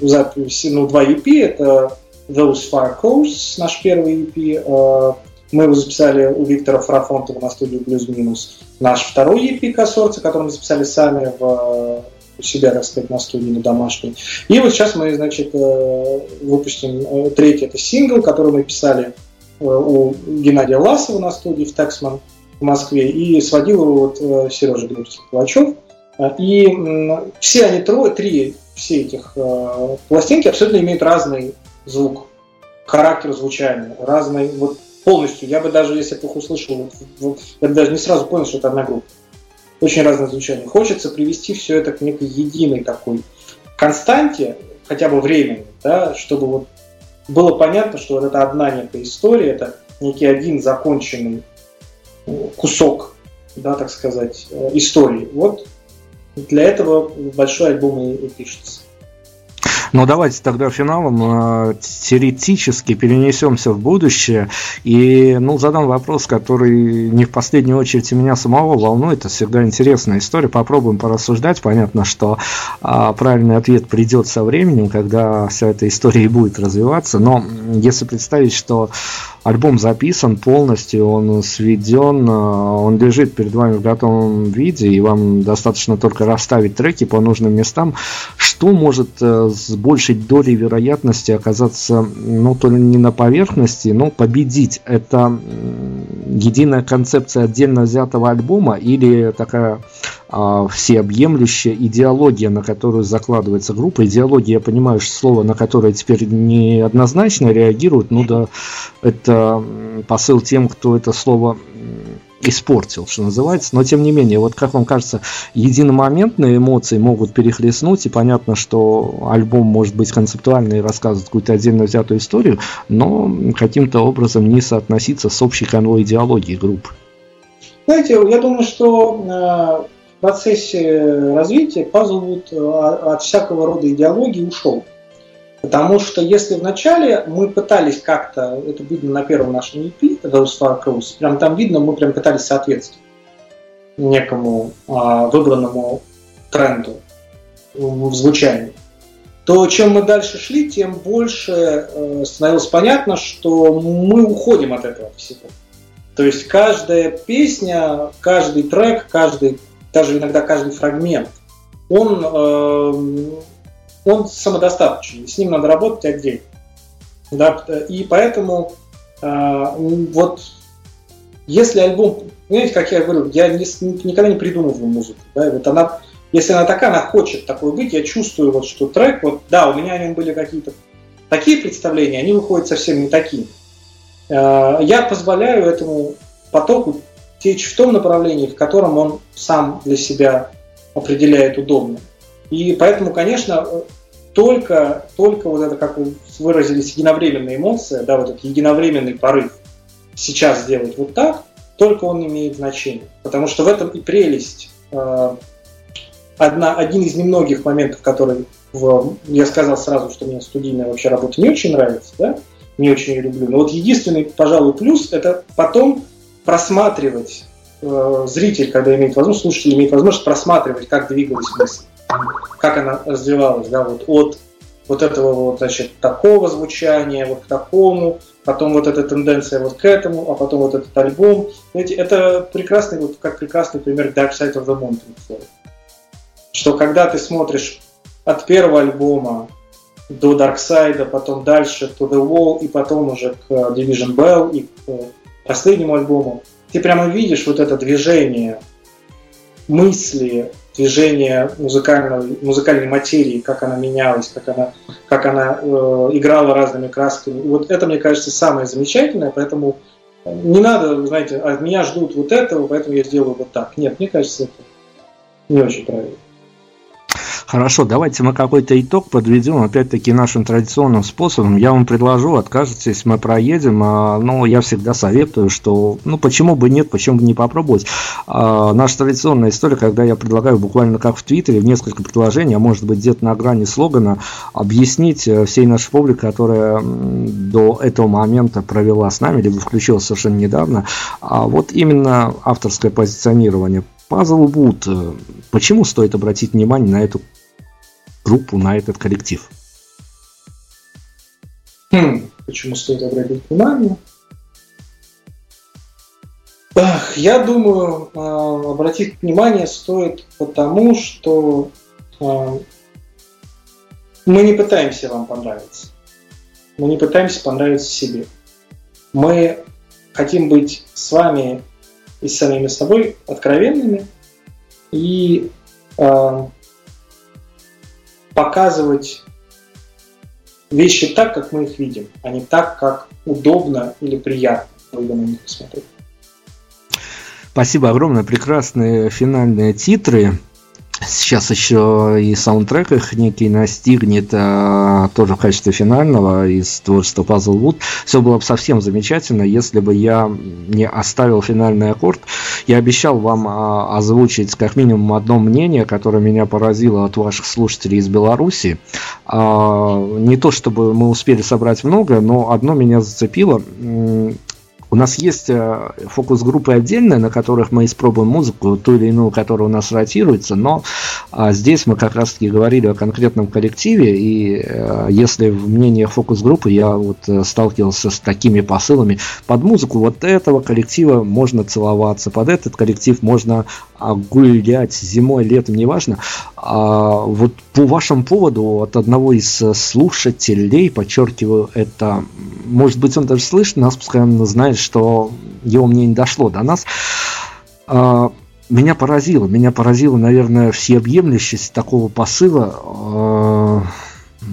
записи, ну, два EP, это Those Fire Course, наш первый EP, мы его записали у Виктора Фарафонтова на студию Блюз Минус. Наш второй EP консорция, который мы записали сами в, у себя, так сказать, на студии, на домашней. И вот сейчас мы, значит, э, выпустим э, третий, это сингл, который мы писали э, у Геннадия Ласова на студии в Тексман в Москве, и сводил его вот Сережа Глебович Калачев. И все они трое, три, все этих пластинки абсолютно имеют разный звук, характер звучания, разный вот полностью. Я бы даже, если бы их услышал, я бы даже не сразу понял, что это одна группа. Очень разное звучание. Хочется привести все это к некой единой такой константе, хотя бы временной, да, чтобы вот было понятно, что вот это одна некая история, это некий один законченный э, кусок, да, так сказать, э, истории. Вот для этого большой альбом и, и пишется. Но давайте тогда финалом э, теоретически перенесемся в будущее и ну, задам вопрос, который не в последнюю очередь меня самого волнует. Это всегда интересная история. Попробуем порассуждать. Понятно, что а, правильный ответ придет со временем, когда вся эта история и будет развиваться. Но если представить, что альбом записан полностью, он сведен, э, он лежит перед вами в готовом виде, и вам достаточно только расставить треки по нужным местам, что может э, с большей долей вероятности оказаться, ну, то ли не на поверхности, но победить? Это единая концепция отдельно взятого альбома или такая всеобъемлющая идеология, на которую закладывается группа. Идеология, я понимаю, что слово, на которое теперь неоднозначно реагируют, ну да, это посыл тем, кто это слово испортил, что называется. Но тем не менее, вот как вам кажется, единомоментные эмоции могут перехлестнуть, и понятно, что альбом может быть концептуальный и рассказывать какую-то отдельно взятую историю, но каким-то образом не соотноситься с общей конвой идеологии группы. Знаете, я думаю, что э, процессе развития Пазлвуд э, от всякого рода идеологии ушел. Потому что если вначале мы пытались как-то, это видно на первом нашем EP, Those Far Cruise, прям там видно, мы прям пытались соответствовать некому а, выбранному тренду в звучании, то чем мы дальше шли, тем больше э, становилось понятно, что мы уходим от этого всего. То есть каждая песня, каждый трек, каждый даже иногда каждый фрагмент, он, э, он самодостаточный, с ним надо работать отдельно. Да? И поэтому э, вот если альбом, знаете, как я говорю, я не, никогда не придумываю музыку. Да? Вот она, если она такая, она хочет такой быть, я чувствую, вот, что трек, вот, да, у меня о нем были какие-то такие представления, они выходят совсем не такие. Э, я позволяю этому потоку течь в том направлении, в котором он сам для себя определяет удобно. И поэтому, конечно, только, только вот это, как вы выразились, единовременная эмоция, да, вот этот единовременный порыв сейчас сделать вот так, только он имеет значение. Потому что в этом и прелесть э, одна, один из немногих моментов, который в, я сказал сразу, что мне студийная вообще работа не очень нравится, да, не очень ее люблю. Но вот единственный, пожалуй, плюс это потом просматривать э, зритель, когда имеет возможность, слушатель имеет возможность просматривать, как двигалась мысль, как она развивалась, да, вот от вот этого вот, значит, такого звучания, вот к такому, потом вот эта тенденция вот к этому, а потом вот этот альбом. Знаете, это прекрасный, вот как прекрасный пример Dark Side of the Moon. Что когда ты смотришь от первого альбома до Dark Side, потом дальше To The Wall, и потом уже к Division Bell, и к последнему альбому, ты прямо видишь вот это движение мысли, движение музыкальной, музыкальной материи, как она менялась, как она, как она э, играла разными красками. Вот это, мне кажется, самое замечательное, поэтому не надо, знаете, от меня ждут вот этого, поэтому я сделаю вот так. Нет, мне кажется, это не очень правильно. Хорошо, давайте мы какой-то итог подведем, опять-таки нашим традиционным способом. Я вам предложу, откажетесь, мы проедем, а, но я всегда советую, что, ну, почему бы нет, почему бы не попробовать. А, наша традиционная история, когда я предлагаю буквально как в Твиттере, в несколько предложений, а может быть где-то на грани слогана, объяснить э, всей нашей публике, которая до этого момента провела с нами, либо включилась совершенно недавно, а вот именно авторское позиционирование. Пазл Вуд. Почему стоит обратить внимание на эту группу, на этот коллектив? Хм, почему стоит обратить внимание? Ах, я думаю, а, обратить внимание стоит потому, что а, мы не пытаемся вам понравиться. Мы не пытаемся понравиться себе. Мы хотим быть с вами и с самими собой откровенными и э, показывать вещи так, как мы их видим, а не так, как удобно или приятно, когда на них посмотреть. Спасибо огромное, прекрасные финальные титры. Сейчас еще и саундтрек их некий настигнет, а, тоже в качестве финального из творчества Puzzle Wood. Все было бы совсем замечательно, если бы я не оставил финальный аккорд. Я обещал вам а, озвучить как минимум одно мнение, которое меня поразило от ваших слушателей из Беларуси. А, не то чтобы мы успели собрать много, но одно меня зацепило. У нас есть э, фокус-группы отдельные, на которых мы испробуем музыку, ту или иную, которая у нас ротируется, но а, здесь мы как раз-таки говорили о конкретном коллективе, и э, если в мнениях фокус-группы я вот э, сталкивался с такими посылами, под музыку вот этого коллектива можно целоваться, под этот коллектив можно гулять зимой, летом, неважно. А вот по вашему поводу от одного из слушателей, подчеркиваю, это, может быть, он даже слышит нас, пускай он знает, что его мнение не дошло до нас. А, меня поразило, меня поразила, наверное, всеобъемлющесть такого посыла. А,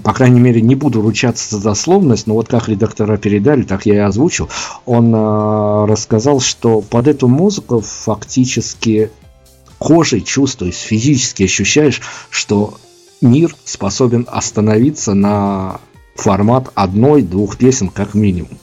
по крайней мере, не буду ручаться за дословность, но вот как редактора передали, так я и озвучил. Он э, рассказал, что под эту музыку фактически кожей чувствуешь, физически ощущаешь, что мир способен остановиться на формат одной-двух песен как минимум.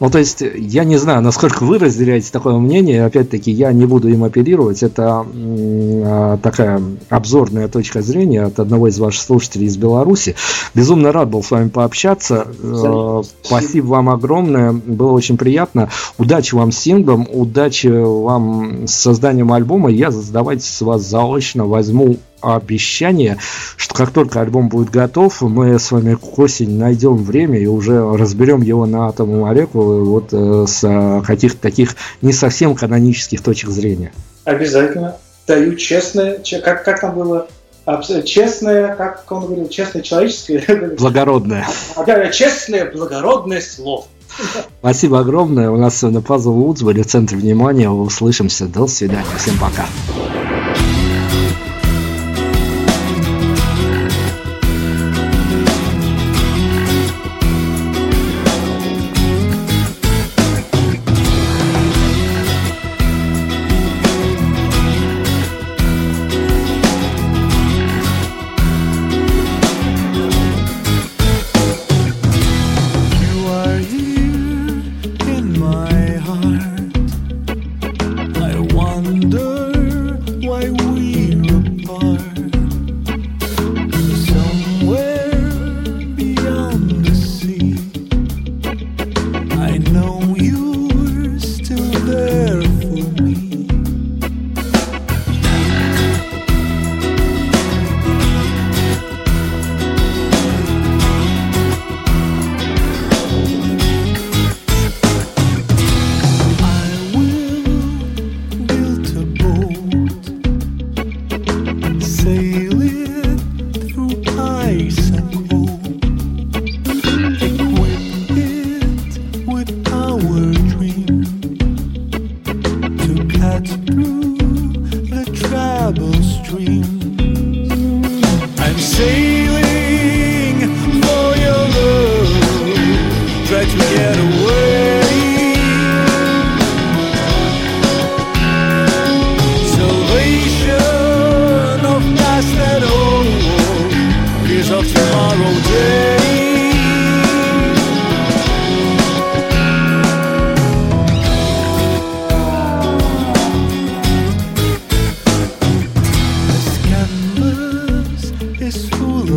Ну, то есть, я не знаю, насколько вы разделяете такое мнение. Опять-таки, я не буду им апеллировать. Это э, такая обзорная точка зрения от одного из ваших слушателей из Беларуси. Безумно рад был с вами пообщаться. Э, спасибо вам огромное. Было очень приятно. Удачи вам с синглом, удачи вам с созданием альбома. Я, давайте с вас заочно возьму обещание, что как только альбом будет готов, мы с вами к осени найдем время и уже разберем его на атомную молекулу вот э, с э, каких-то таких не совсем канонических точек зрения. Обязательно. Даю честное, как, как там было, честное, как он говорил, честное человеческое. Благородное. Да, честное, благородное слово. Спасибо огромное. У нас сегодня Пазл Вудс были в центре внимания. Услышимся. До свидания. Всем пока.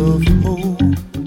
of hope.